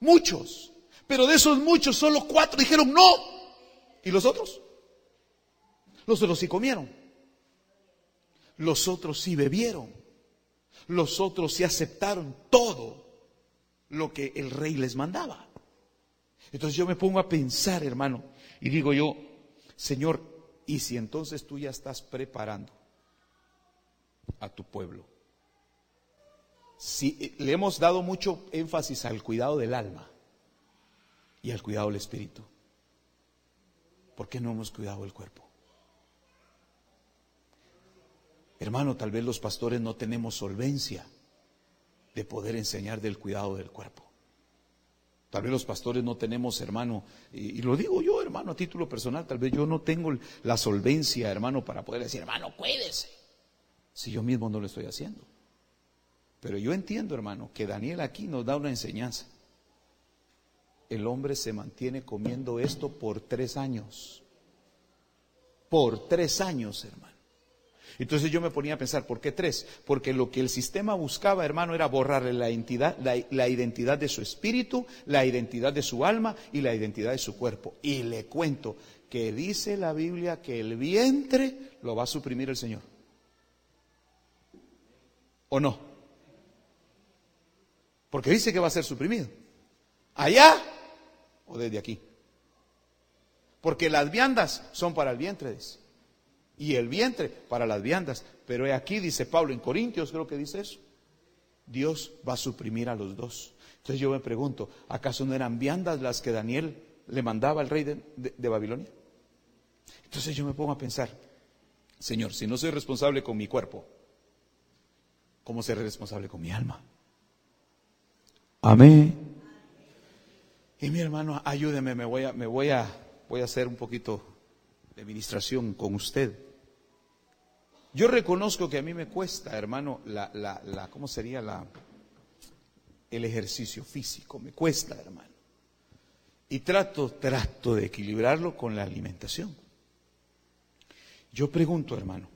Speaker 1: Muchos. Pero de esos muchos, solo cuatro dijeron no. ¿Y los otros? Los otros sí comieron. Los otros sí bebieron. Los otros sí aceptaron todo lo que el rey les mandaba. Entonces yo me pongo a pensar, hermano, y digo yo, Señor, ¿y si entonces tú ya estás preparando a tu pueblo? Si eh, le hemos dado mucho énfasis al cuidado del alma y al cuidado del espíritu, ¿por qué no hemos cuidado el cuerpo? Hermano, tal vez los pastores no tenemos solvencia de poder enseñar del cuidado del cuerpo. Tal vez los pastores no tenemos, hermano, y, lo digo yo, hermano, a título personal, tal vez yo no tengo la solvencia, hermano, para poder decir, hermano, cuídese, si yo mismo no lo estoy haciendo. Pero yo entiendo, hermano, que Daniel aquí nos da una enseñanza. El hombre se mantiene comiendo esto por tres años. Por tres años, hermano. Entonces yo me ponía a pensar, ¿por qué tres? Porque lo que el sistema buscaba, hermano, era borrarle la, identidad, la, identidad de su espíritu, la identidad de su alma y la identidad de su cuerpo. Y le cuento que dice la Biblia que el vientre lo va a suprimir el Señor. ¿O no? Porque dice que va a ser suprimido. Allá, o desde aquí. Porque las viandas son para el vientre, Y el vientre para las viandas. Pero aquí dice Pablo en Corintios, creo que dice eso. Dios va a suprimir a los dos. Entonces yo me pregunto, ¿acaso no eran viandas las que Daniel le mandaba al rey de Babilonia? Entonces yo me pongo a pensar, Señor, si no soy responsable con mi cuerpo, ¿cómo seré responsable con mi alma? Amén. Y mi hermano, ayúdeme, me voy a, me voy a, voy a hacer un poquito de administración con usted. Yo reconozco que a mí me cuesta, hermano, la, la, la, ¿cómo sería la, el ejercicio físico? Me cuesta, hermano. Y trato, trato de equilibrarlo con la alimentación. Yo pregunto, hermano,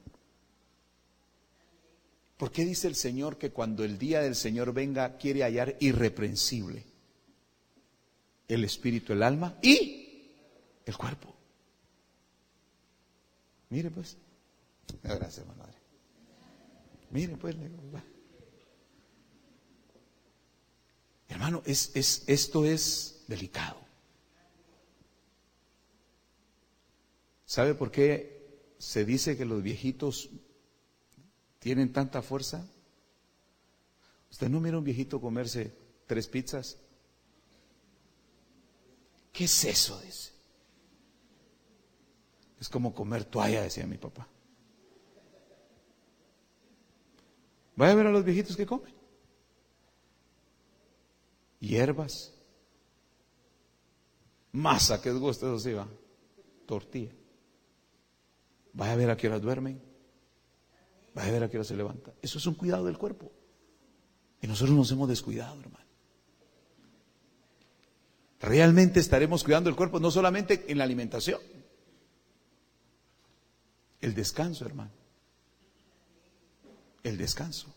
Speaker 1: ¿por qué dice el Señor que cuando el día del Señor venga quiere hallar irreprensible el espíritu, el alma y el cuerpo? Mire pues. Gracias, hermano. Mire pues. Hermano, es, es, esto es delicado. ¿Sabe por qué se dice que los viejitos tienen tanta fuerza. ¿Usted no mira un viejito comerse tres pizzas? ¿Qué es eso? Dice. Es como comer toalla, decía mi papá. Vaya a ver a los viejitos que comen. Hierbas. Masa, que es gusto, eso sí va. Tortilla. Vaya a ver a qué hora duermen. Vaya a ver a qué hora se levanta. Eso es un cuidado del cuerpo. Y nosotros nos hemos descuidado, hermano. Realmente estaremos cuidando el cuerpo, no solamente en la alimentación. El descanso, hermano. El descanso.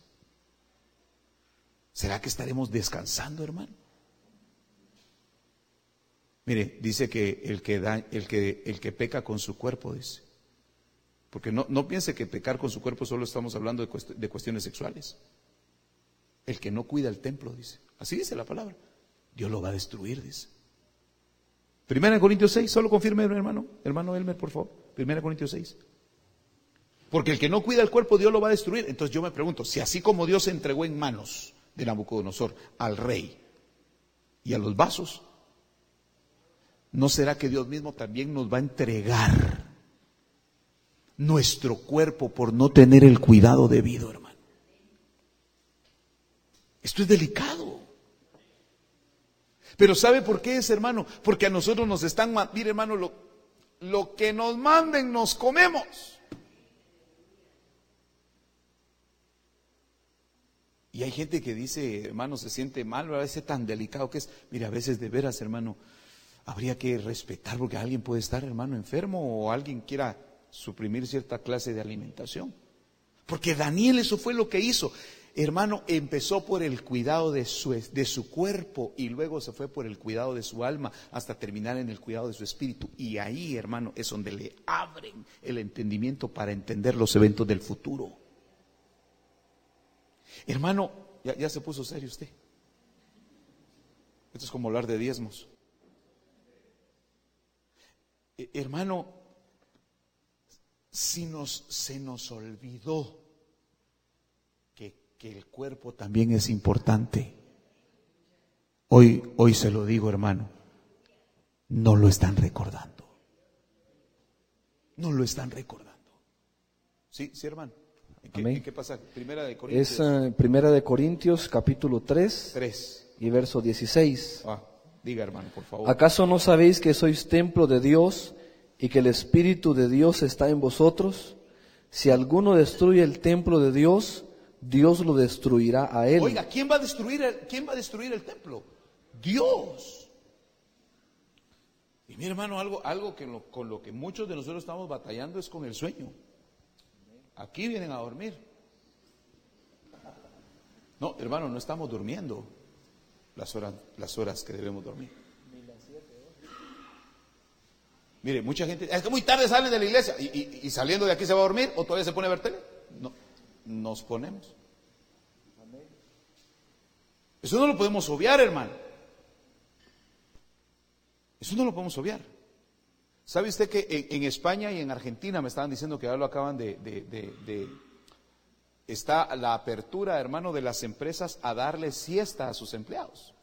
Speaker 1: ¿Será que estaremos descansando, hermano? Mire, dice que el que da, el que, el que peca con su cuerpo, dice, porque no, no piense que pecar con su cuerpo solo estamos hablando de, de cuestiones sexuales. El que no cuida el templo, dice. Así dice la palabra. Dios lo va a destruir, dice. Primera Corintios 6, solo confirme, hermano. Hermano Elmer, por favor. Primera Corintios 6. Porque el que no cuida el cuerpo, Dios lo va a destruir. Entonces yo me pregunto, si así como Dios se entregó en manos de Nabucodonosor al rey y a los vasos, ¿no será que Dios mismo también nos va a entregar nuestro cuerpo por no tener el cuidado debido, hermano. Esto es delicado. Pero ¿sabe por qué es, hermano? Porque a nosotros nos están, mire hermano, lo, lo que nos manden nos comemos. Y hay gente que dice, hermano, se siente mal, a veces tan delicado que es. Mire, a veces de veras, hermano, habría que respetar porque alguien puede estar, hermano, enfermo o alguien quiera suprimir cierta clase de alimentación. Porque Daniel eso fue lo que hizo. Hermano, empezó por el cuidado de su, de su cuerpo y luego se fue por el cuidado de su alma hasta terminar en el cuidado de su espíritu. Y ahí, hermano, es donde le abren el entendimiento para entender los eventos del futuro. Hermano, ya, se puso serio usted. Esto es como hablar de diezmos. Eh, hermano, si nos, se nos olvidó que, que el cuerpo también es importante. Hoy, hoy se lo digo, hermano, no lo están recordando. No lo están recordando. Sí, sí, hermano. ¿En qué, pasa? Primera de Corintios.
Speaker 2: Es eh, Primera de Corintios, capítulo 3.
Speaker 1: 3.
Speaker 2: Y verso 16.
Speaker 1: Ah, diga, hermano, por favor.
Speaker 2: ¿Acaso no sabéis que sois templo de Dios y que el Espíritu de Dios está en vosotros, si alguno destruye el templo de Dios, Dios lo destruirá a él.
Speaker 1: Oiga, ¿quién va a destruir el, quién va a destruir el templo? Dios. Y mi hermano, algo, algo que con lo que muchos de nosotros estamos batallando es con el sueño. Aquí vienen a dormir. No, hermano, no estamos durmiendo las horas, las horas que debemos dormir. Mire, mucha gente, es que muy tarde salen de la iglesia y, saliendo de aquí se va a dormir o todavía se pone a ver tele. No, nos ponemos. Eso no lo podemos obviar, hermano. Eso no lo podemos obviar. ¿Sabe usted que en, España y en Argentina me estaban diciendo que ya lo acaban de- Está la apertura, hermano, de las empresas a darle siesta a sus empleados.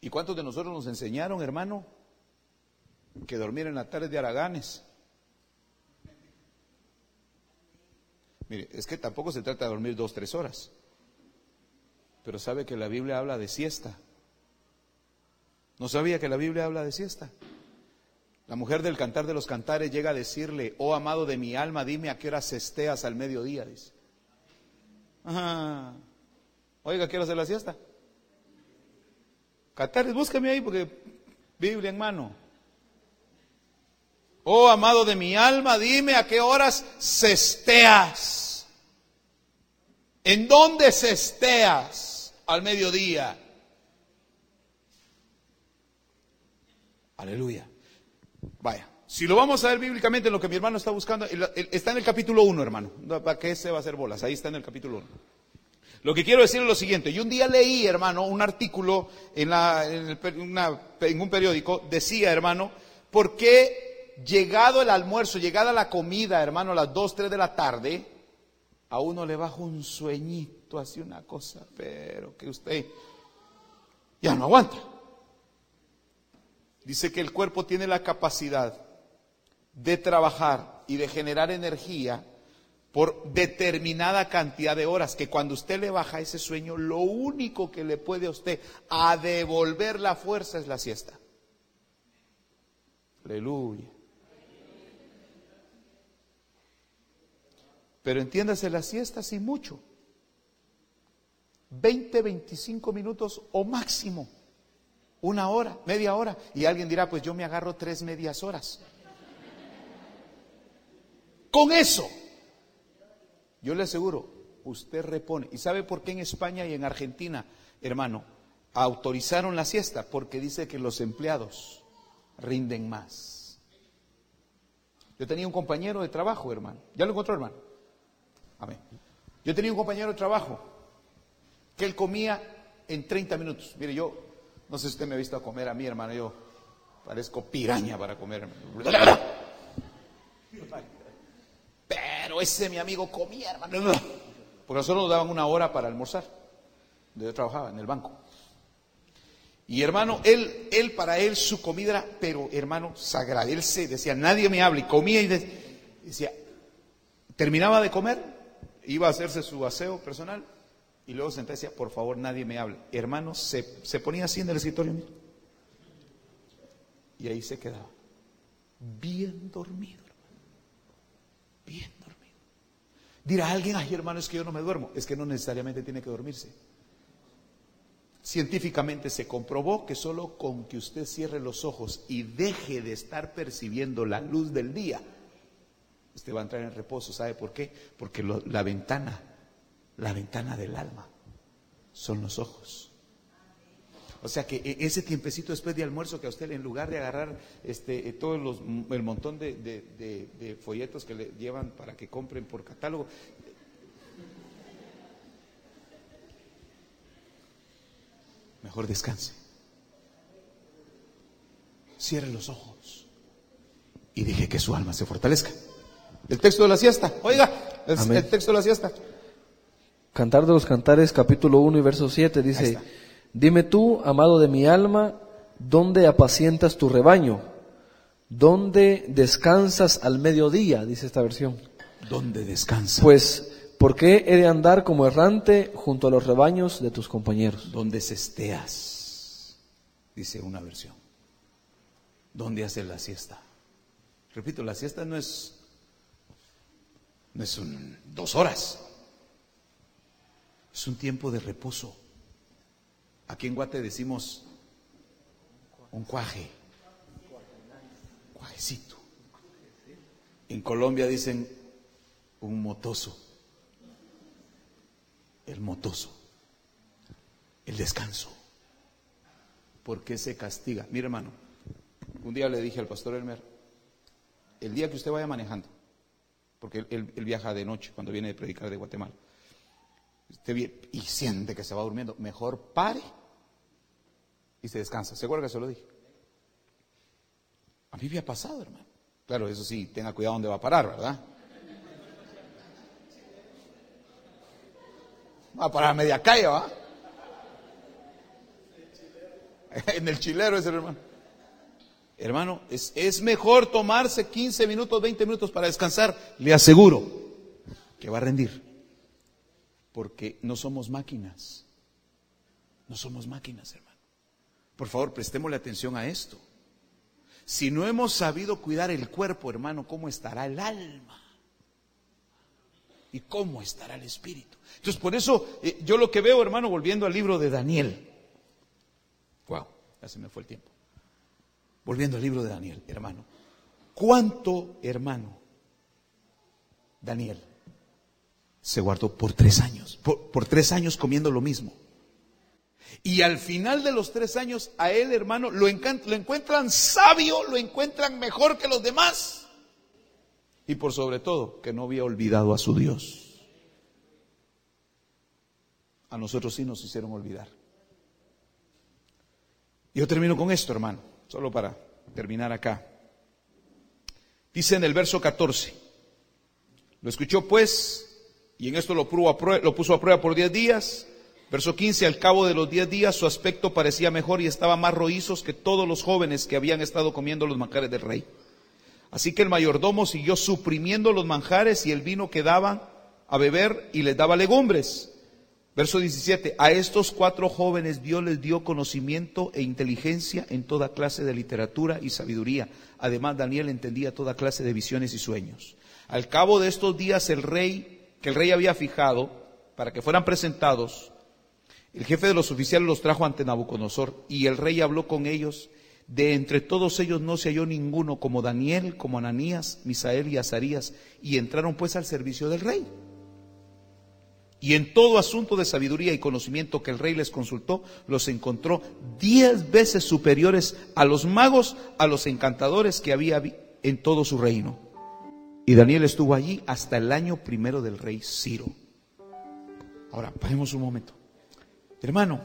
Speaker 1: ¿Y cuántos de nosotros nos enseñaron, hermano, que dormir en la tarde de Araganes? Mire, es que tampoco se trata de dormir dos, tres horas. Pero sabe que la Biblia habla de siesta. ¿No sabía que la Biblia habla de siesta? La mujer del cantar de los cantares llega a decirle, oh amado de mi alma, dime a qué hora cesteas al mediodía, dice. Ajá. Oiga, quiero hacer la siesta. Cantares, búscame ahí porque Biblia en mano. Oh amado de mi alma, dime a qué horas cesteas. ¿En dónde cesteas al mediodía? Aleluya. Vaya, si lo vamos a ver bíblicamente, lo que mi hermano está buscando, está en el capítulo 1, hermano. No, ¿Para qué se va a hacer bolas? Ahí está en el capítulo 1. Lo que quiero decir es lo siguiente. Yo un día leí, hermano, un artículo en, la- en el en un periódico, decía, hermano, ¿por qué llegado el almuerzo, llegada la comida, hermano, a las 2, 3 de la tarde, a uno le baja un sueñito, así una cosa, pero que usted ya no aguanta? Dice que el cuerpo tiene la capacidad de trabajar y de generar energía por determinada cantidad de horas, que cuando usted le baja ese sueño, lo único que le puede a usted a devolver la fuerza es la siesta. Aleluya. Pero entiéndase, la siesta sin mucho. 20, 25 minutos o máximo. Una hora, media hora. Y alguien dirá, pues yo me agarro tres medias horas. Con eso, yo le aseguro, usted repone. ¿Y sabe por qué en España y en Argentina, hermano, autorizaron la siesta? Porque dice que los empleados rinden más. Yo tenía un compañero de trabajo, hermano. ¿Ya lo encontró, hermano? Amén. Yo tenía un compañero de trabajo que él comía en 30 minutos. Mire, yo, no sé si usted me ha visto comer a mí, hermano, yo parezco piraña para comer. Pero ese mi amigo comía, hermano. Porque nosotros nos daban una hora para almorzar. Yo trabajaba, en el banco. Y hermano, él, él para él su comida era, pero hermano, sagrada. Él se decía, nadie me hable. Y comía y de- decía, terminaba de comer, iba a hacerse su aseo personal y luego sentaba y decía, por favor, nadie me hable. Hermano, se, se ponía así en el escritorio mío. Y ahí se quedaba. Bien dormido, hermano. Bien dormido. Dirá alguien, ay hermano, es que yo no me duermo. Es que no necesariamente tiene que dormirse. Científicamente se comprobó que solo con que usted cierre los ojos y deje de estar percibiendo la luz del día, usted va a entrar en reposo. ¿Sabe por qué? Porque la ventana, la ventana del alma, son los ojos. O sea que e- ese tiempecito después de almuerzo que a usted en lugar de agarrar este, eh, todos los, el montón de, de- de- de folletos que le llevan para que compren por catálogo, mejor descanse. Cierre los ojos y deje que su alma se fortalezca. El texto de la siesta, oiga, el texto de la siesta.
Speaker 2: Cantar de los Cantares, capítulo 1 y verso 7,
Speaker 1: Ahí
Speaker 2: dice. Dime tú, amado de mi alma, ¿dónde apacientas tu rebaño? ¿Dónde descansas al mediodía? Dice esta versión.
Speaker 1: ¿Dónde descansa?
Speaker 2: Pues, ¿por qué he de andar como errante junto a los rebaños de tus compañeros?
Speaker 1: ¿Dónde cesteas? Dice una versión. ¿Dónde haces la siesta? Repito, la siesta no es, no es un- dos horas. Es un tiempo de reposo. Aquí en Guate decimos un cuaje. Cuajecito. En Colombia dicen un motoso. El motoso. El descanso. ¿Por qué se castiga? Mire, hermano, un día le dije al pastor Elmer, el día que usted vaya manejando, porque él viaja de noche cuando viene de predicar de Guatemala, usted viene y siente que se va durmiendo, mejor pare y se descansa. ¿Se acuerda que se lo dije? A mí me ha pasado, hermano. Claro, eso sí, tenga cuidado donde va a parar, ¿verdad? Va a parar a media calle, ¿va? En el chilero ese hermano. Hermano, es, es mejor tomarse 15 minutos, 20 minutos para descansar. Le aseguro que va a rendir. Porque no somos máquinas. No somos máquinas, hermano. Por favor, prestémosle atención a esto. Si no hemos sabido cuidar el cuerpo, hermano, ¿cómo estará el alma? ¿Y cómo estará el espíritu? Entonces, por eso eh, yo lo que veo, hermano, volviendo al libro de Daniel. Wow, ya se me fue el tiempo. Volviendo al libro de Daniel, hermano. ¿Cuánto, hermano, Daniel se guardó por tres años? Por, por tres años comiendo lo mismo. Y al final de los tres años, a él, hermano, lo, lo encuentran sabio, lo encuentran mejor que los demás. Y por sobre todo, que no había olvidado a su Dios. A nosotros sí nos hicieron olvidar. Yo termino con esto, hermano, solo para terminar acá. Dice en el verso 14, lo escuchó pues, y en esto lo, puso a prueba por diez días, Verso 15, al cabo de los diez días su aspecto parecía mejor y estaba más roizos que todos los jóvenes que habían estado comiendo los manjares del rey. Así que el mayordomo siguió suprimiendo los manjares y el vino que daba a beber y les daba legumbres. Verso 17, a estos cuatro jóvenes Dios les dio conocimiento e inteligencia en toda clase de literatura y sabiduría. Además, Daniel entendía toda clase de visiones y sueños. Al cabo de estos días, el rey, que el rey había fijado para que fueran presentados, el jefe de los oficiales los trajo ante Nabucodonosor y el rey habló con ellos. De entre todos ellos no se halló ninguno como Daniel, como Ananías, Misael y Azarías, y entraron pues al servicio del rey. Y en todo asunto de sabiduría y conocimiento que el rey les consultó, los encontró diez veces superiores a los magos, a los encantadores que había en todo su reino. Y Daniel estuvo allí hasta el año primero del rey Ciro. Ahora, paremos un momento. Hermano,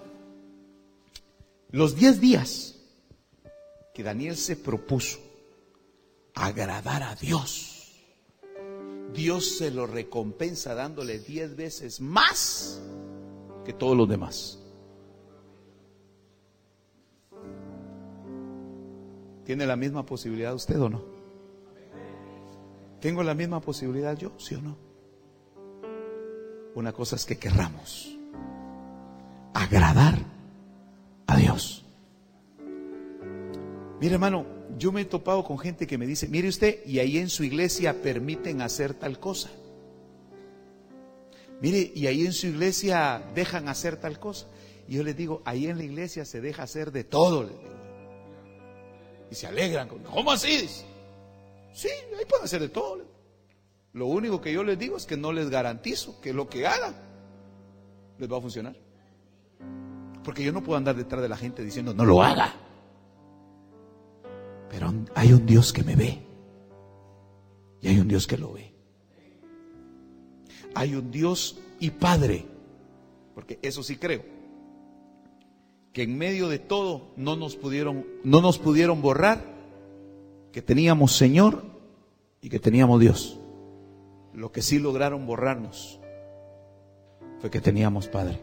Speaker 1: los diez días que Daniel se propuso agradar a Dios, Dios se lo recompensa dándole diez veces más que todos los demás. ¿Tiene la misma posibilidad usted o no? ¿Tengo la misma posibilidad yo, sí o no? Una cosa es que querramos agradar a Dios. Mire hermano, yo me he topado con gente que me dice, mire usted, y ahí en su iglesia permiten hacer tal cosa. Mire, y ahí en su iglesia dejan hacer tal cosa. Y yo les digo, ahí en la iglesia se deja hacer de todo. Y se alegran. ¿Cómo así? Sí, ahí pueden hacer de todo. Lo único que yo les digo es que no les garantizo que lo que hagan les va a funcionar. Porque yo no puedo andar detrás de la gente diciendo, no lo haga. Pero hay un Dios que me ve. Y hay un Dios que lo ve. Hay un Dios y Padre. Porque eso sí creo. Que en medio de todo no nos pudieron, no nos pudieron borrar que teníamos Señor y que teníamos Dios. Lo que sí lograron borrarnos fue que teníamos Padre.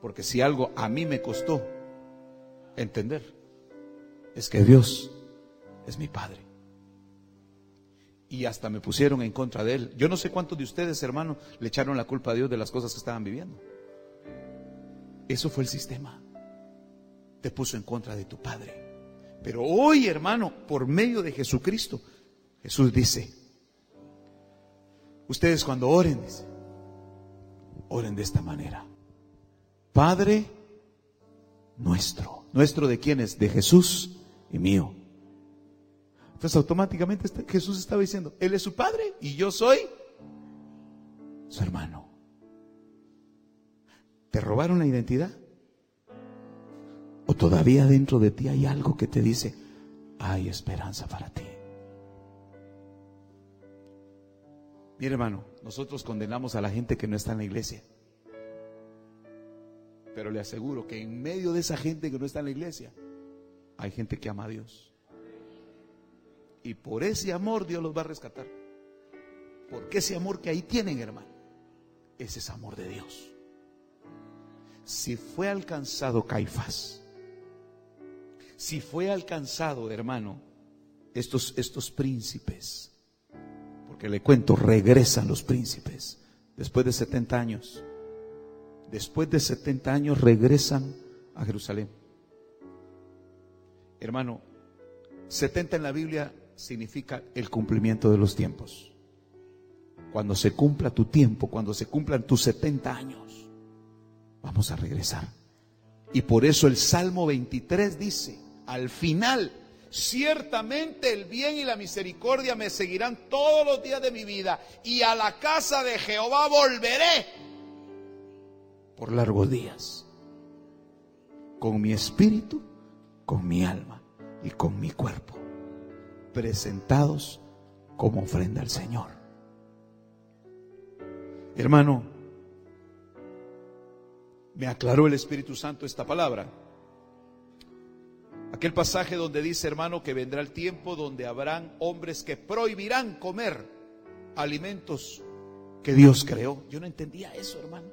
Speaker 1: Porque si algo a mí me costó entender, es que Dios es mi Padre. Y hasta me pusieron en contra de Él. Yo no sé cuántos de ustedes, hermano, le echaron la culpa a Dios de las cosas que estaban viviendo. Eso fue el sistema. Te puso en contra de tu Padre. Pero hoy, hermano, por medio de Jesucristo, Jesús dice, ustedes cuando oren, oren de esta manera. Padre nuestro. ¿Nuestro de quién es? De Jesús y mío. Entonces automáticamente Jesús estaba diciendo, Él es su Padre y yo soy su hermano. ¿Te robaron la identidad? ¿O todavía dentro de ti hay algo que te dice, hay esperanza para ti? Mira hermano, nosotros condenamos a la gente que no está en la iglesia. Pero le aseguro que en medio de esa gente que no está en la iglesia, hay gente que ama a Dios. Y por ese amor Dios los va a rescatar. Porque ese amor que ahí tienen, hermano, ese es amor de Dios. Si fue alcanzado Caifás, si fue alcanzado, hermano, estos, estos príncipes, porque le cuento, regresan los príncipes después de 70 años. Después de 70 años regresan a Jerusalén. Hermano, 70 en la Biblia significa el cumplimiento de los tiempos. Cuando se cumpla tu tiempo, cuando se cumplan tus 70 años, vamos a regresar. Y por eso el Salmo 23 dice, al final, ciertamente el bien y la misericordia me seguirán todos los días de mi vida y a la casa de Jehová volveré por largos días, con mi espíritu, con mi alma y con mi cuerpo, presentados como ofrenda al Señor. Hermano, me aclaró el Espíritu Santo esta palabra. Aquel pasaje donde dice, hermano, que vendrá el tiempo donde habrán hombres que prohibirán comer alimentos que Dios creó. Yo no entendía eso, hermano.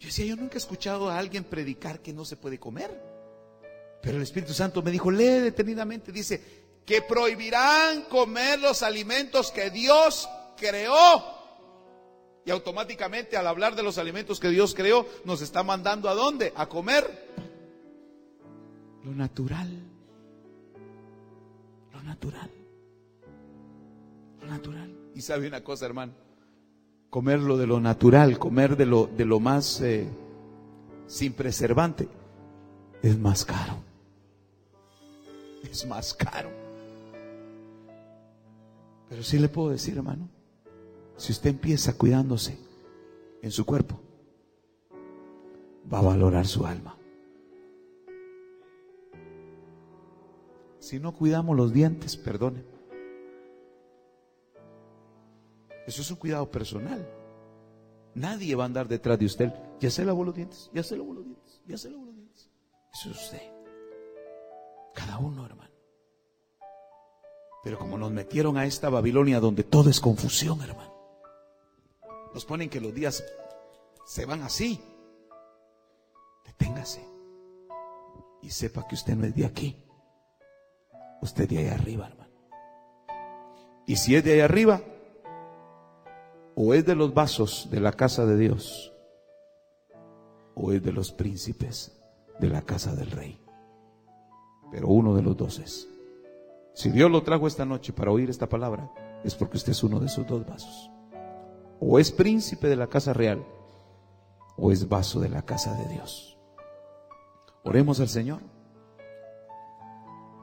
Speaker 1: Yo decía, yo nunca he escuchado a alguien predicar que no se puede comer. Pero el Espíritu Santo me dijo, lee detenidamente, dice, que prohibirán comer los alimentos que Dios creó. Y automáticamente al hablar de los alimentos que Dios creó, nos está mandando a dónde? A comer lo natural. Lo natural. Lo natural. Y sabe una cosa, hermano. Comer lo de lo natural, comer de lo, de lo más eh, sin preservante, es más caro. Es más caro. Pero sí le puedo decir, hermano, si usted empieza cuidándose en su cuerpo, va a valorar su alma. Si no cuidamos los dientes, perdone. Eso es un cuidado personal. Nadie va a andar detrás de usted. Ya se lavó los dientes, ya se lavó los dientes, ya se lavó los dientes. Eso es usted. Cada uno, hermano. Pero como nos metieron a esta Babilonia donde todo es confusión, hermano. Nos ponen que los días se van así. Deténgase. Y sepa que usted no es de aquí. Usted de ahí arriba, hermano. Y si es de ahí arriba, o es de los vasos de la casa de Dios, o es de los príncipes de la casa del rey. Pero uno de los dos es. Si Dios lo trajo esta noche para oír esta palabra, es porque usted es uno de esos dos vasos. O es príncipe de la casa real o es vaso de la casa de Dios. Oremos al Señor.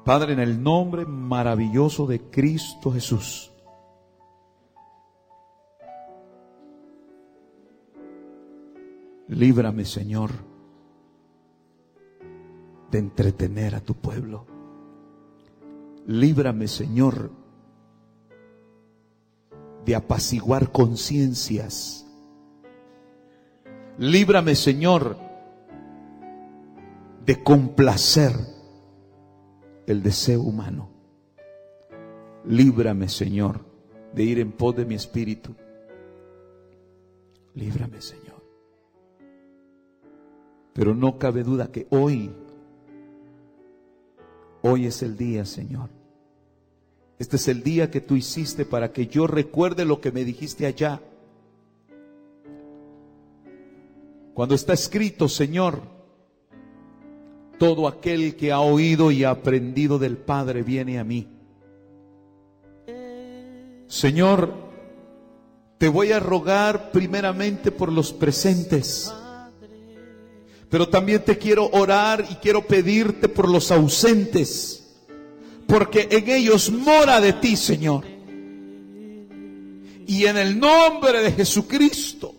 Speaker 1: Padre, en el nombre maravilloso de Cristo Jesús. Líbrame, Señor, de entretener a tu pueblo. Líbrame, Señor, de apaciguar conciencias. Líbrame, Señor, de complacer el deseo humano. Líbrame, Señor, de ir en pos de mi espíritu. Líbrame, Señor. Pero no cabe duda que hoy, hoy es el día, Señor, este es el día que tú hiciste para que yo recuerde lo que me dijiste allá. Cuando está escrito, Señor, todo aquel que ha oído y aprendido del Padre viene a mí. Señor, te voy a rogar primeramente por los presentes, pero también te quiero orar y quiero pedirte por los ausentes porque en ellos mora de ti, Señor. Y en el nombre de Jesucristo,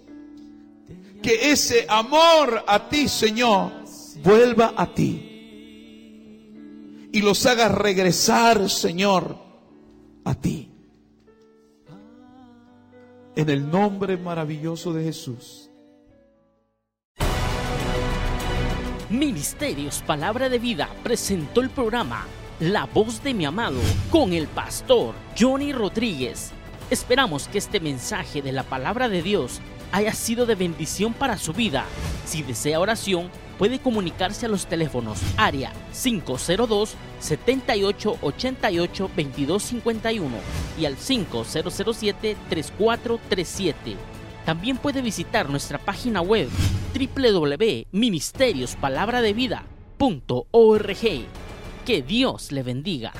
Speaker 1: que ese amor a ti, Señor, vuelva a ti. Y los haga regresar, Señor, a ti. En el nombre maravilloso de Jesús.
Speaker 3: Ministerios Palabra de Vida presentó el programa La voz de mi amado con el pastor Johnny Rodríguez. Esperamos que este mensaje de la palabra de Dios haya sido de bendición para su vida. Si desea oración, puede comunicarse a los teléfonos área 502 7888 2251 y al 5007 3437. También puede visitar nuestra página web www.ministeriosPalabraDeVida.org. Que Dios le bendiga.